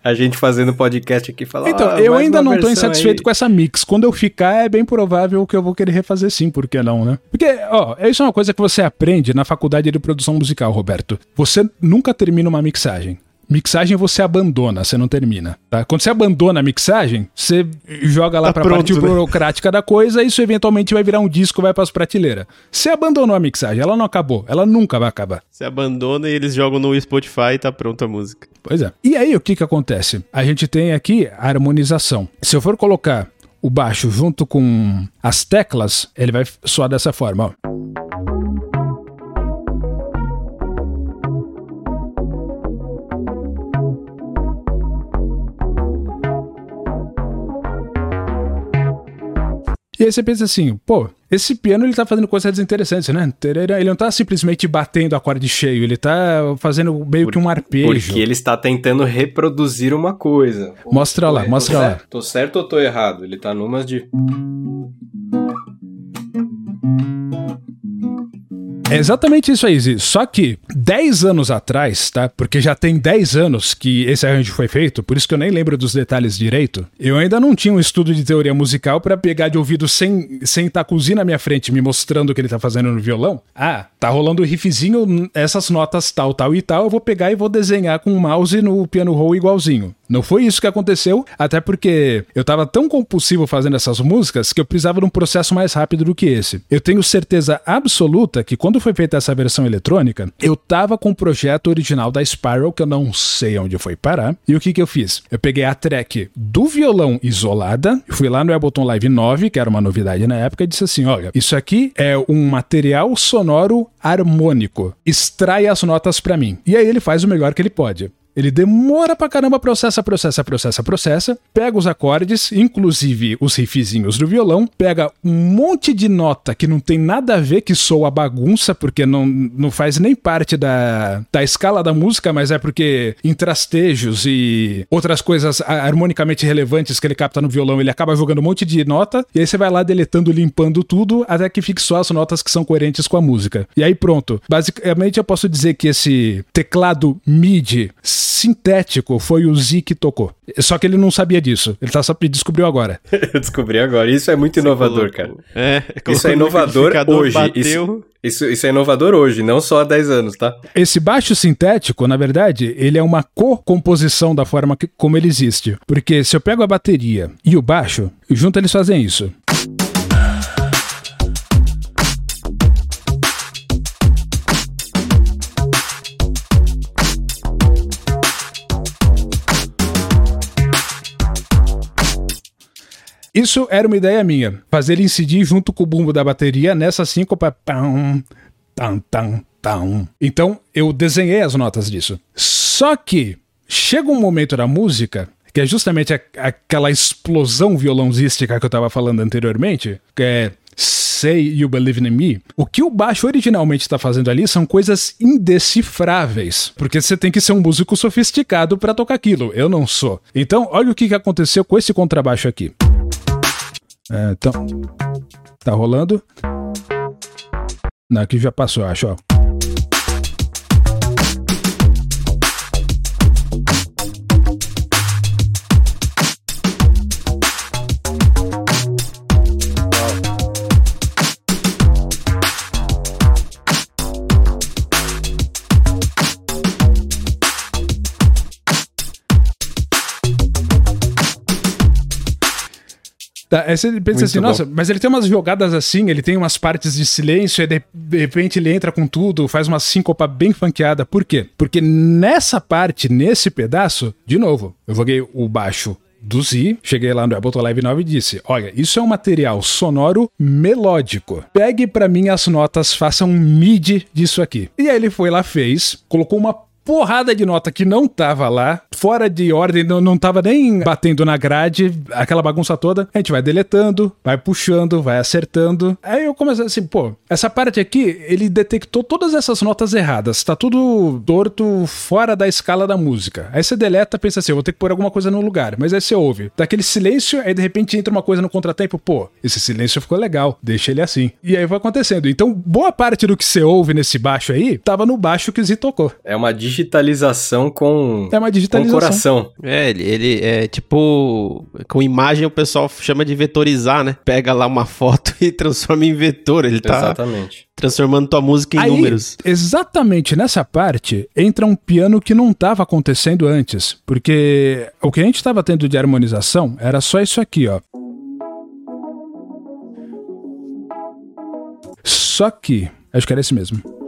A gente fazendo podcast aqui falando. Então, ah, eu ainda não tô insatisfeito aí. com essa mix. Quando eu ficar, é bem provável que eu vou querer refazer sim, por que não, né? Porque, ó, isso é uma coisa que você aprende na faculdade de produção musical, Roberto. Você nunca termina uma mixagem. Mixagem você abandona, você não termina. Tá? Quando você abandona a mixagem, você joga lá tá pra pronto, parte né? burocrática da coisa e isso eventualmente vai virar um disco vai pras prateleiras. Você abandonou a mixagem, ela não acabou, ela nunca vai acabar. Você abandona e eles jogam no Spotify e tá pronta a música. Pois é. E aí o que que acontece? A gente tem aqui a harmonização. Se eu for colocar o baixo junto com as teclas, ele vai soar dessa forma, ó. E aí você pensa assim, pô, esse piano ele tá fazendo coisas interessantes, né? Ele não tá simplesmente batendo acorde cheio, ele tá fazendo meio Por, que um arpejo. Porque ele está tentando reproduzir uma coisa. Mostra lá, mostra lá. Certo, tô certo ou tô errado? Ele tá numas de. É exatamente isso aí, Zi. Só que 10 anos atrás, tá? Porque já tem 10 anos que esse arranjo foi feito, por isso que eu nem lembro dos detalhes direito. Eu ainda não tinha um estudo de teoria musical para pegar de ouvido sem sem tá cozinha na minha frente me mostrando o que ele tá fazendo no violão. Ah, tá rolando o riffzinho, essas notas tal, tal e tal, eu vou pegar e vou desenhar com o mouse no piano roll igualzinho. Não foi isso que aconteceu, até porque eu tava tão compulsivo fazendo essas músicas que eu precisava de um processo mais rápido do que esse. Eu tenho certeza absoluta que quando foi feita essa versão eletrônica, eu tava com o projeto original da Spiral, que eu não sei onde foi parar. E o que que eu fiz? Eu peguei a track do violão isolada, fui lá no Ableton Live 9, que era uma novidade na época, e disse assim: olha, isso aqui é um material sonoro harmônico. Extrai as notas para mim. E aí ele faz o melhor que ele pode. Ele demora pra caramba, processa, processa, processa, processa, pega os acordes, inclusive os riffzinhos do violão, pega um monte de nota que não tem nada a ver, que soa bagunça, porque não, não faz nem parte da, da escala da música, mas é porque em trastejos e outras coisas harmonicamente relevantes que ele capta no violão, ele acaba jogando um monte de nota, e aí você vai lá deletando, limpando tudo, até que fique só as notas que são coerentes com a música. E aí pronto. Basicamente eu posso dizer que esse teclado MIDI sintético foi o Z que tocou. Só que ele não sabia disso. Ele tá, descobriu agora. [laughs] Eu descobri agora. Isso é muito inovador, cara. É, isso é inovador hoje. Isso, isso, isso, é inovador hoje, não só há 10 anos, tá? Esse baixo sintético, na verdade, ele é uma co-composição da forma que, como ele existe. Porque se eu pego a bateria e o baixo, junto eles fazem isso. Isso era uma ideia minha, fazer ele incidir junto com o bumbo da bateria nessa síncopa. Pam, tam, tam, tam. Então eu desenhei as notas disso. Só que chega um momento da música que é justamente a, aquela explosão violãozística que eu estava falando anteriormente, que é Say You Believe in Me, o que o baixo originalmente está fazendo ali são coisas indecifráveis, porque você tem que ser um músico sofisticado para tocar aquilo. Eu não sou. Então, olha o que aconteceu com esse contrabaixo aqui. É, então, tá rolando. Não, aqui já passou, acho, ó. Tá, aí você pensa Muito assim, bom. nossa, mas ele tem umas jogadas assim, ele tem umas partes de silêncio, e de, de repente ele entra com tudo, faz uma síncopa bem funkeada. Por quê? Porque nessa parte, nesse pedaço, de novo, eu joguei o baixo do Z, cheguei lá no Ableton Live 9 e disse: Olha, isso é um material sonoro melódico. Pegue para mim as notas, faça um MIDI disso aqui. E aí ele foi lá, fez, colocou uma porrada de nota que não tava lá, fora de ordem, não, não tava nem batendo na grade, aquela bagunça toda. A gente vai deletando, vai puxando, vai acertando. Aí eu comecei assim, pô, essa parte aqui, ele detectou todas essas notas erradas, tá tudo torto fora da escala da música. Aí você deleta, pensa assim, eu vou ter que pôr alguma coisa no lugar. Mas aí você ouve, daquele silêncio, aí de repente entra uma coisa no contratempo, pô, esse silêncio ficou legal, deixa ele assim. E aí vai acontecendo. Então, boa parte do que você ouve nesse baixo aí, tava no baixo que o Z tocou. É uma digitalização com, é uma digitalização. com coração. É, ele, ele é tipo. Com imagem o pessoal chama de vetorizar, né? Pega lá uma foto [laughs] e transforma em vetor. Ele tá Exatamente. transformando tua música em Aí, números. Exatamente nessa parte entra um piano que não estava acontecendo antes. Porque o que a gente estava tendo de harmonização era só isso aqui, ó. Só que. Acho que era esse mesmo.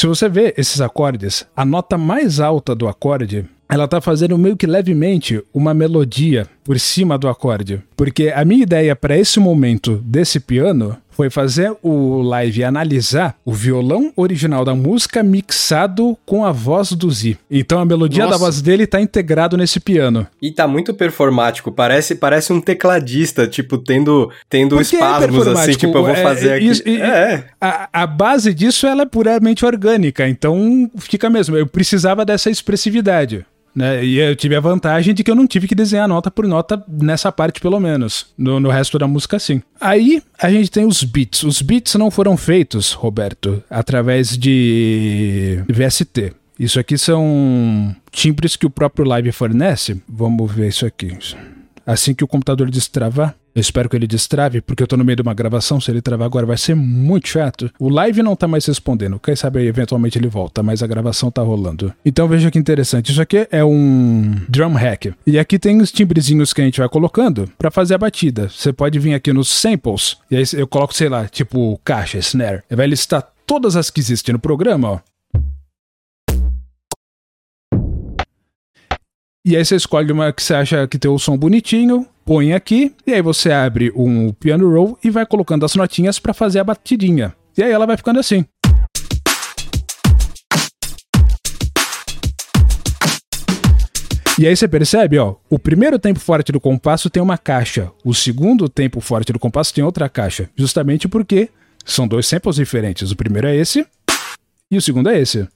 Se você vê esses acordes, a nota mais alta do acorde, ela tá fazendo meio que levemente uma melodia por cima do acorde. Porque a minha ideia para esse momento desse piano foi fazer o live analisar o violão original da música mixado com a voz do Z. Então a melodia Nossa. da voz dele tá integrado nesse piano. E tá muito performático, parece parece um tecladista, tipo, tendo, tendo Porque é espasmos é assim, tipo, eu vou é, fazer é, aqui. E, é. A, a base disso ela é puramente orgânica, então fica mesmo. Eu precisava dessa expressividade. Né? E eu tive a vantagem de que eu não tive que desenhar nota por nota nessa parte, pelo menos. No, no resto da música, sim. Aí a gente tem os beats. Os beats não foram feitos, Roberto, através de VST. Isso aqui são timbres que o próprio Live fornece. Vamos ver isso aqui. Assim que o computador destravar, eu espero que ele destrave, porque eu tô no meio de uma gravação. Se ele travar agora, vai ser muito chato. O live não tá mais respondendo. Quem sabe eventualmente ele volta, mas a gravação tá rolando. Então veja que interessante. Isso aqui é um drum hack. E aqui tem os timbrezinhos que a gente vai colocando para fazer a batida. Você pode vir aqui nos samples, e aí eu coloco, sei lá, tipo caixa, snare. Ele vai listar todas as que existem no programa, ó. E aí você escolhe uma que você acha que tem o som bonitinho, põe aqui, e aí você abre um piano roll e vai colocando as notinhas para fazer a batidinha. E aí ela vai ficando assim. E aí você percebe, ó, o primeiro tempo forte do compasso tem uma caixa, o segundo tempo forte do compasso tem outra caixa, justamente porque são dois samples diferentes. O primeiro é esse e o segundo é esse.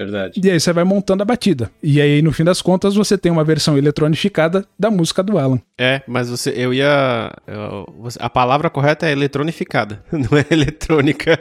Verdade. E aí você vai montando a batida. E aí, no fim das contas, você tem uma versão eletronificada da música do Alan. É, mas você, eu ia. Eu, a palavra correta é eletronificada, [laughs] não é eletrônica.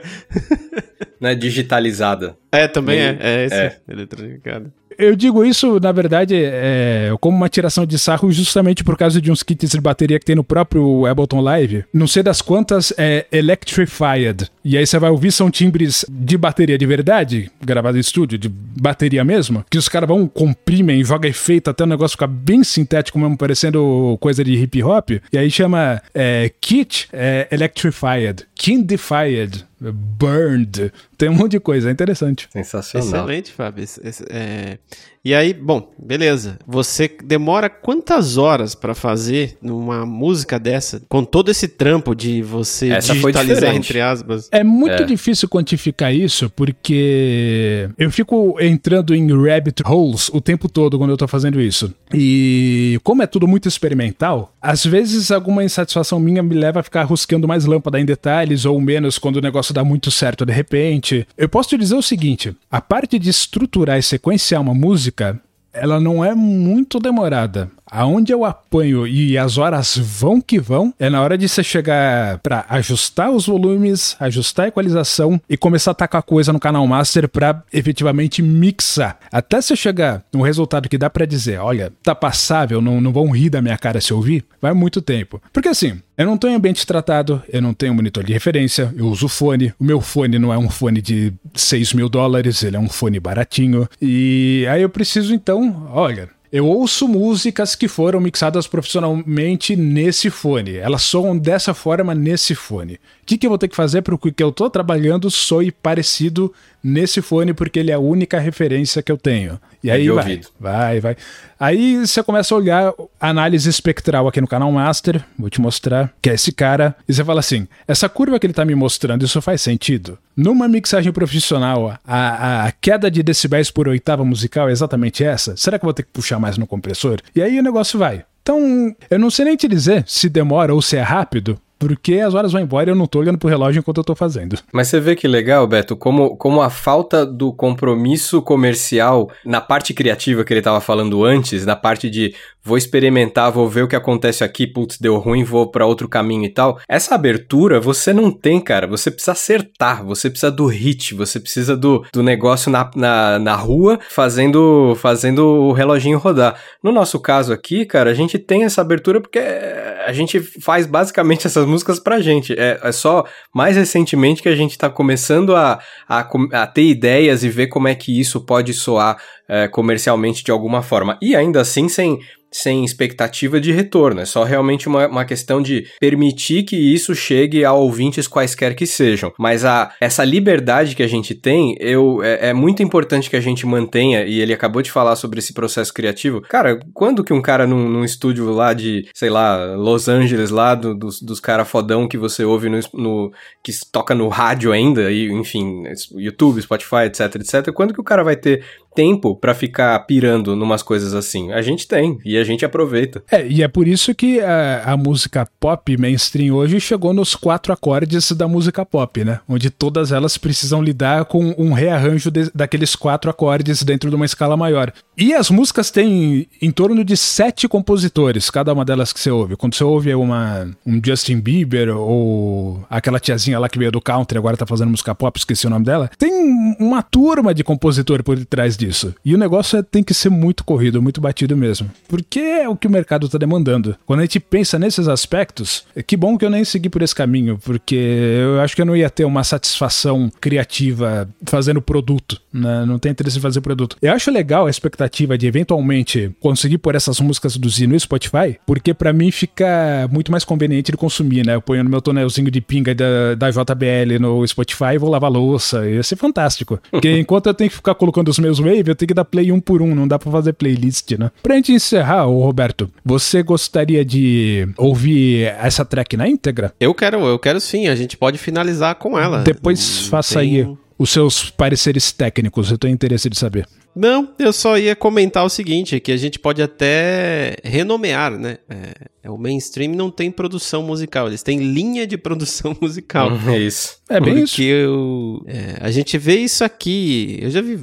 Não é digitalizada. É, também é. É, esse, é. eletronificada eu digo isso, na verdade, é, como uma tiração de sarro justamente por causa de uns kits de bateria que tem no próprio Ableton Live. Não sei das quantas é Electrified. E aí você vai ouvir, são timbres de bateria de verdade, gravado em estúdio, de bateria mesmo, que os caras vão, comprimem, jogam efeito até o negócio ficar bem sintético mesmo, parecendo coisa de hip hop. E aí chama é, Kit é, Electrified, Kindified. Burned. Tem um monte de coisa, é interessante. Sensacional. Excelente, Fábio. É... E aí, bom, beleza. Você demora quantas horas para fazer numa música dessa, com todo esse trampo de você Essa digitalizar, entre aspas? É muito é. difícil quantificar isso, porque eu fico entrando em rabbit holes o tempo todo quando eu tô fazendo isso. E como é tudo muito experimental, às vezes alguma insatisfação minha me leva a ficar rusqueando mais lâmpada em detalhes ou menos quando o negócio dá muito certo de repente. Eu posso te dizer o seguinte: a parte de estruturar e sequenciar uma música ela não é muito demorada. Aonde eu apanho e as horas vão que vão, é na hora de você chegar para ajustar os volumes, ajustar a equalização e começar a tacar coisa no canal master para efetivamente mixar. Até você chegar no resultado que dá para dizer, olha, tá passável, não, não vão rir da minha cara se ouvir, vai muito tempo. Porque assim, eu não tenho ambiente tratado, eu não tenho monitor de referência, eu uso fone. O meu fone não é um fone de 6 mil dólares, ele é um fone baratinho. E aí eu preciso então, olha, eu ouço músicas que foram mixadas profissionalmente nesse fone. Elas soam dessa forma nesse fone. O que, que eu vou ter que fazer para o que eu estou trabalhando soe parecido nesse fone, porque ele é a única referência que eu tenho. E aí vai, ouvido. vai, vai. Aí você começa a olhar a análise espectral aqui no canal Master, vou te mostrar, que é esse cara, e você fala assim: essa curva que ele está me mostrando, isso faz sentido? Numa mixagem profissional, a, a queda de decibéis por oitava musical é exatamente essa? Será que eu vou ter que puxar mais no compressor? E aí o negócio vai. Então, eu não sei nem te dizer se demora ou se é rápido, porque as horas vão embora e eu não tô olhando pro relógio enquanto eu tô fazendo. Mas você vê que legal, Beto, como, como a falta do compromisso comercial na parte criativa que ele tava falando antes, na parte de vou experimentar, vou ver o que acontece aqui, putz, deu ruim, vou para outro caminho e tal. Essa abertura você não tem, cara. Você precisa acertar, você precisa do hit, você precisa do, do negócio na, na, na rua fazendo, fazendo o reloginho rodar. No nosso caso aqui, cara, a gente tem essa abertura porque a gente faz basicamente essas músicas pra gente. É, é só mais recentemente que a gente tá começando a, a, a ter ideias e ver como é que isso pode soar é, comercialmente de alguma forma. E ainda assim, sem sem expectativa de retorno. É só realmente uma, uma questão de permitir que isso chegue a ouvintes quaisquer que sejam. Mas a, essa liberdade que a gente tem, eu, é, é, muito importante que a gente mantenha, e ele acabou de falar sobre esse processo criativo. Cara, quando que um cara num, num estúdio lá de, sei lá, Los Angeles, lá do, dos, dos fodão que você ouve no, no, que toca no rádio ainda, e enfim, YouTube, Spotify, etc, etc, quando que o cara vai ter tempo para ficar pirando numas coisas assim. A gente tem e a gente aproveita. É, e é por isso que a, a, música pop mainstream hoje chegou nos quatro acordes da música pop, né? Onde todas elas precisam lidar com um rearranjo de, daqueles quatro acordes dentro de uma escala maior. E as músicas têm em torno de sete compositores, cada uma delas que você ouve. Quando você ouve uma, um Justin Bieber ou aquela tiazinha lá que veio do country, agora tá fazendo música pop, esqueci o nome dela, tem uma turma de compositor por trás disso. E o negócio é, tem que ser muito corrido, muito batido mesmo. Porque é o que o mercado está demandando. Quando a gente pensa nesses aspectos, é que bom que eu nem segui por esse caminho, porque eu acho que eu não ia ter uma satisfação criativa fazendo produto, né? Não tem interesse em fazer produto. Eu acho legal a expectativa de eventualmente conseguir pôr essas músicas do Z no Spotify, porque para mim fica muito mais conveniente de consumir, né? Eu ponho no meu tonelzinho de pinga da, da JBL no Spotify e vou lavar louça. Ia ser fantástico. [laughs] Porque enquanto eu tenho que ficar colocando os meus Wave, eu tenho que dar play um por um, não dá pra fazer playlist, né? Pra gente encerrar, ô Roberto, você gostaria de ouvir essa track na íntegra? Eu quero, eu quero sim, a gente pode finalizar com ela. Depois faça tem... aí os seus pareceres técnicos, eu tenho interesse de saber. Não, eu só ia comentar o seguinte, que a gente pode até renomear, né? É, é, o mainstream não tem produção musical, eles têm linha de produção [laughs] musical. É isso. É bem Porque isso. Eu, é, a gente vê isso aqui, eu já vi,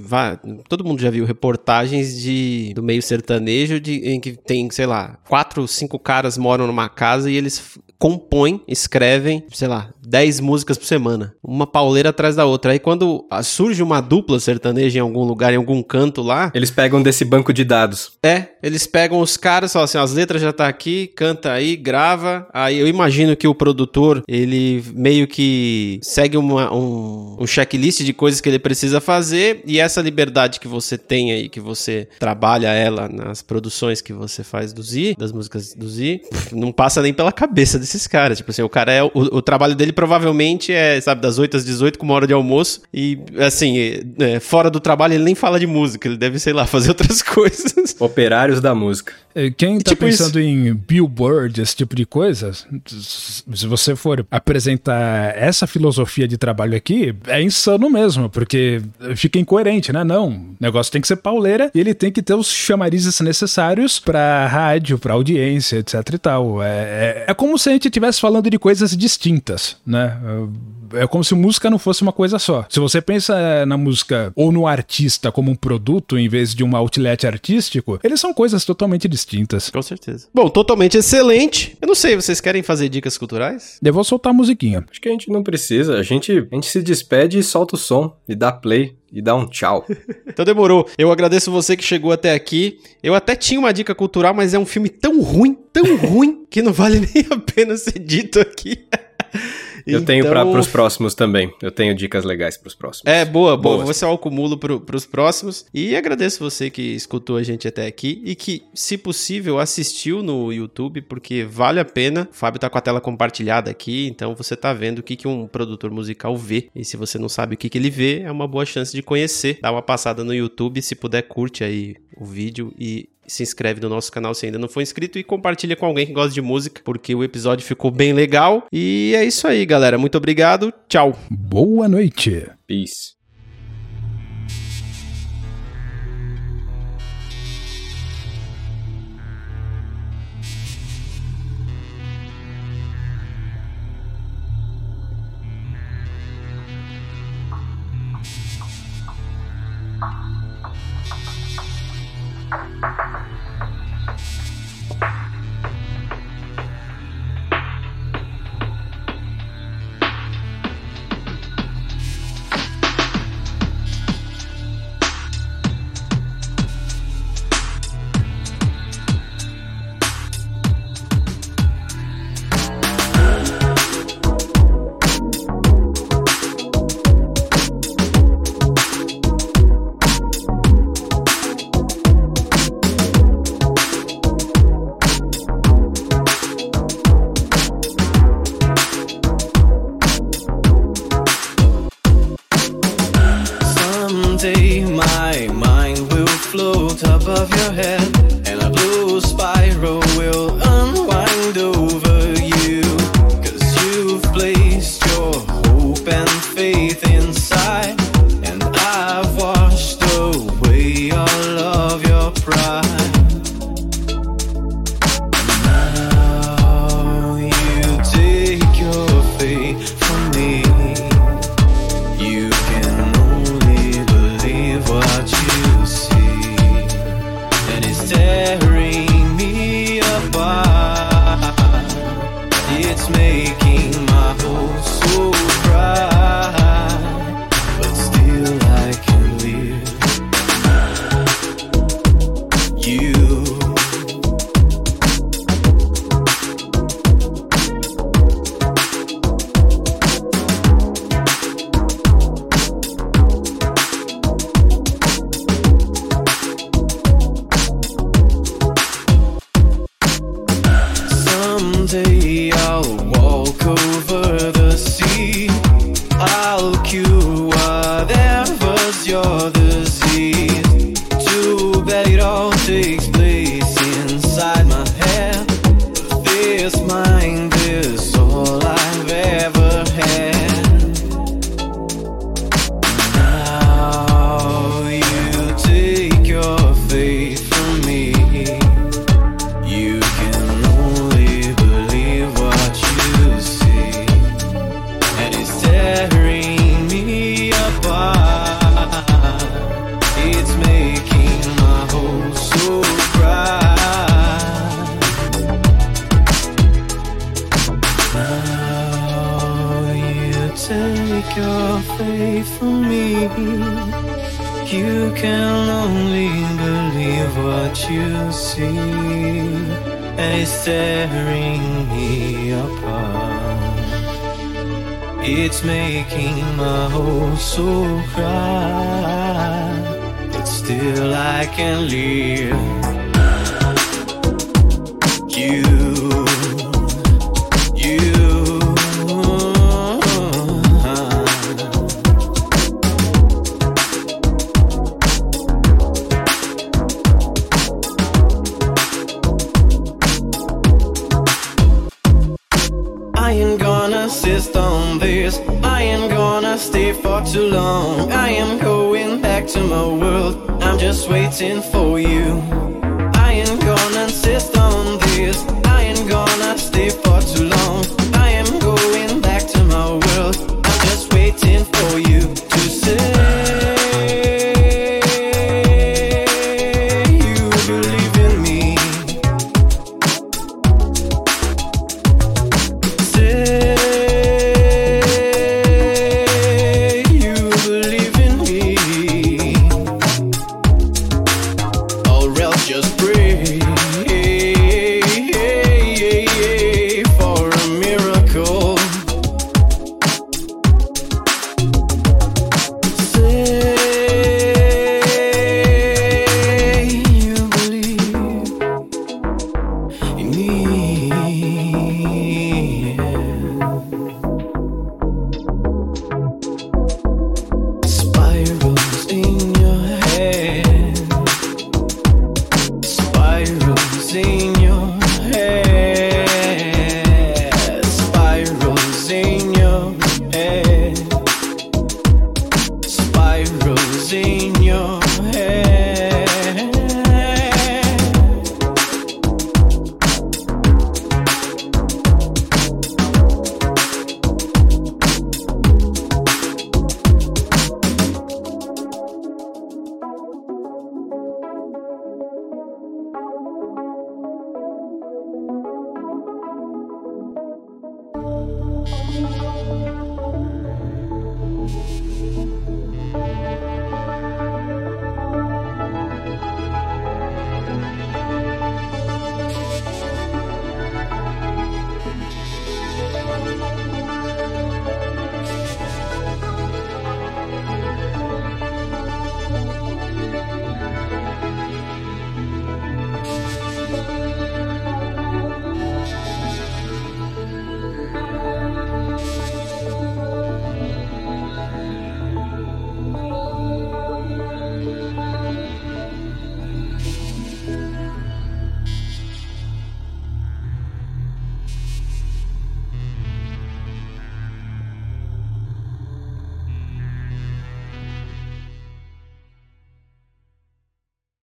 todo mundo já viu reportagens de, do meio sertanejo de, em que tem, sei lá, quatro, cinco caras moram numa casa e eles compõem, escrevem, sei lá, 10 músicas por semana, uma pauleira atrás da outra. Aí quando surge uma dupla sertaneja em algum lugar, em algum canto lá, eles pegam desse banco de dados. É, eles pegam os caras, falam assim, as letras já tá aqui, canta aí, grava. Aí eu imagino que o produtor, ele meio que segue uma, um, um checklist de coisas que ele precisa fazer e essa liberdade que você tem aí, que você trabalha ela nas produções que você faz do Z, das músicas do Z, [laughs] não passa nem pela cabeça desses caras. Tipo assim, o cara é. O, o trabalho dele provavelmente é, sabe, das 8 às 18 com uma hora de almoço. E, assim, é, fora do trabalho ele nem fala de música. Ele deve, sei lá, [laughs] fazer outras coisas. Operários da música. É, Quem tá Tipo pensando em billboard, esse tipo de coisa, se você for apresentar essa filosofia de trabalho aqui, é insano mesmo, porque fica incoerente, né? Não, o negócio tem que ser pauleira e ele tem que ter os chamarizes necessários pra rádio, pra audiência, etc e tal. É, é, é como se a gente estivesse falando de coisas distintas, né? É como se música não fosse uma coisa só. Se você pensa na música ou no artista como um produto em vez de um outlet artístico, eles são coisas totalmente distintas. Com certeza. Bom, totalmente excelente. Eu não sei, vocês querem fazer dicas culturais? Eu vou soltar a musiquinha. Acho que a gente não precisa. A gente, a gente se despede e solta o som e dá play e dá um tchau. [laughs] Então demorou. Eu agradeço você que chegou até aqui. Eu até tinha uma dica cultural, mas é um filme tão ruim, tão [laughs] ruim, que não vale nem a pena ser dito aqui. [laughs] Eu tenho para Então- pros próximos também. Eu tenho dicas legais pros próximos. É, boa, boa. Boas. Você é o acumulo pro, pros próximos. E agradeço você que escutou a gente até aqui e que, se possível, assistiu no YouTube, porque vale a pena. O Fábio tá com a tela compartilhada aqui, então você tá vendo o que, que um produtor musical vê. E se você não sabe o que, que ele vê, é uma boa chance de conhecer. Dá uma passada no YouTube, se puder, curte aí o vídeo e se inscreve no nosso canal se ainda não for inscrito e compartilha com alguém que gosta de música, porque o episódio ficou bem legal. E é isso aí, galera. Muito obrigado. Tchau. Boa noite. Peace.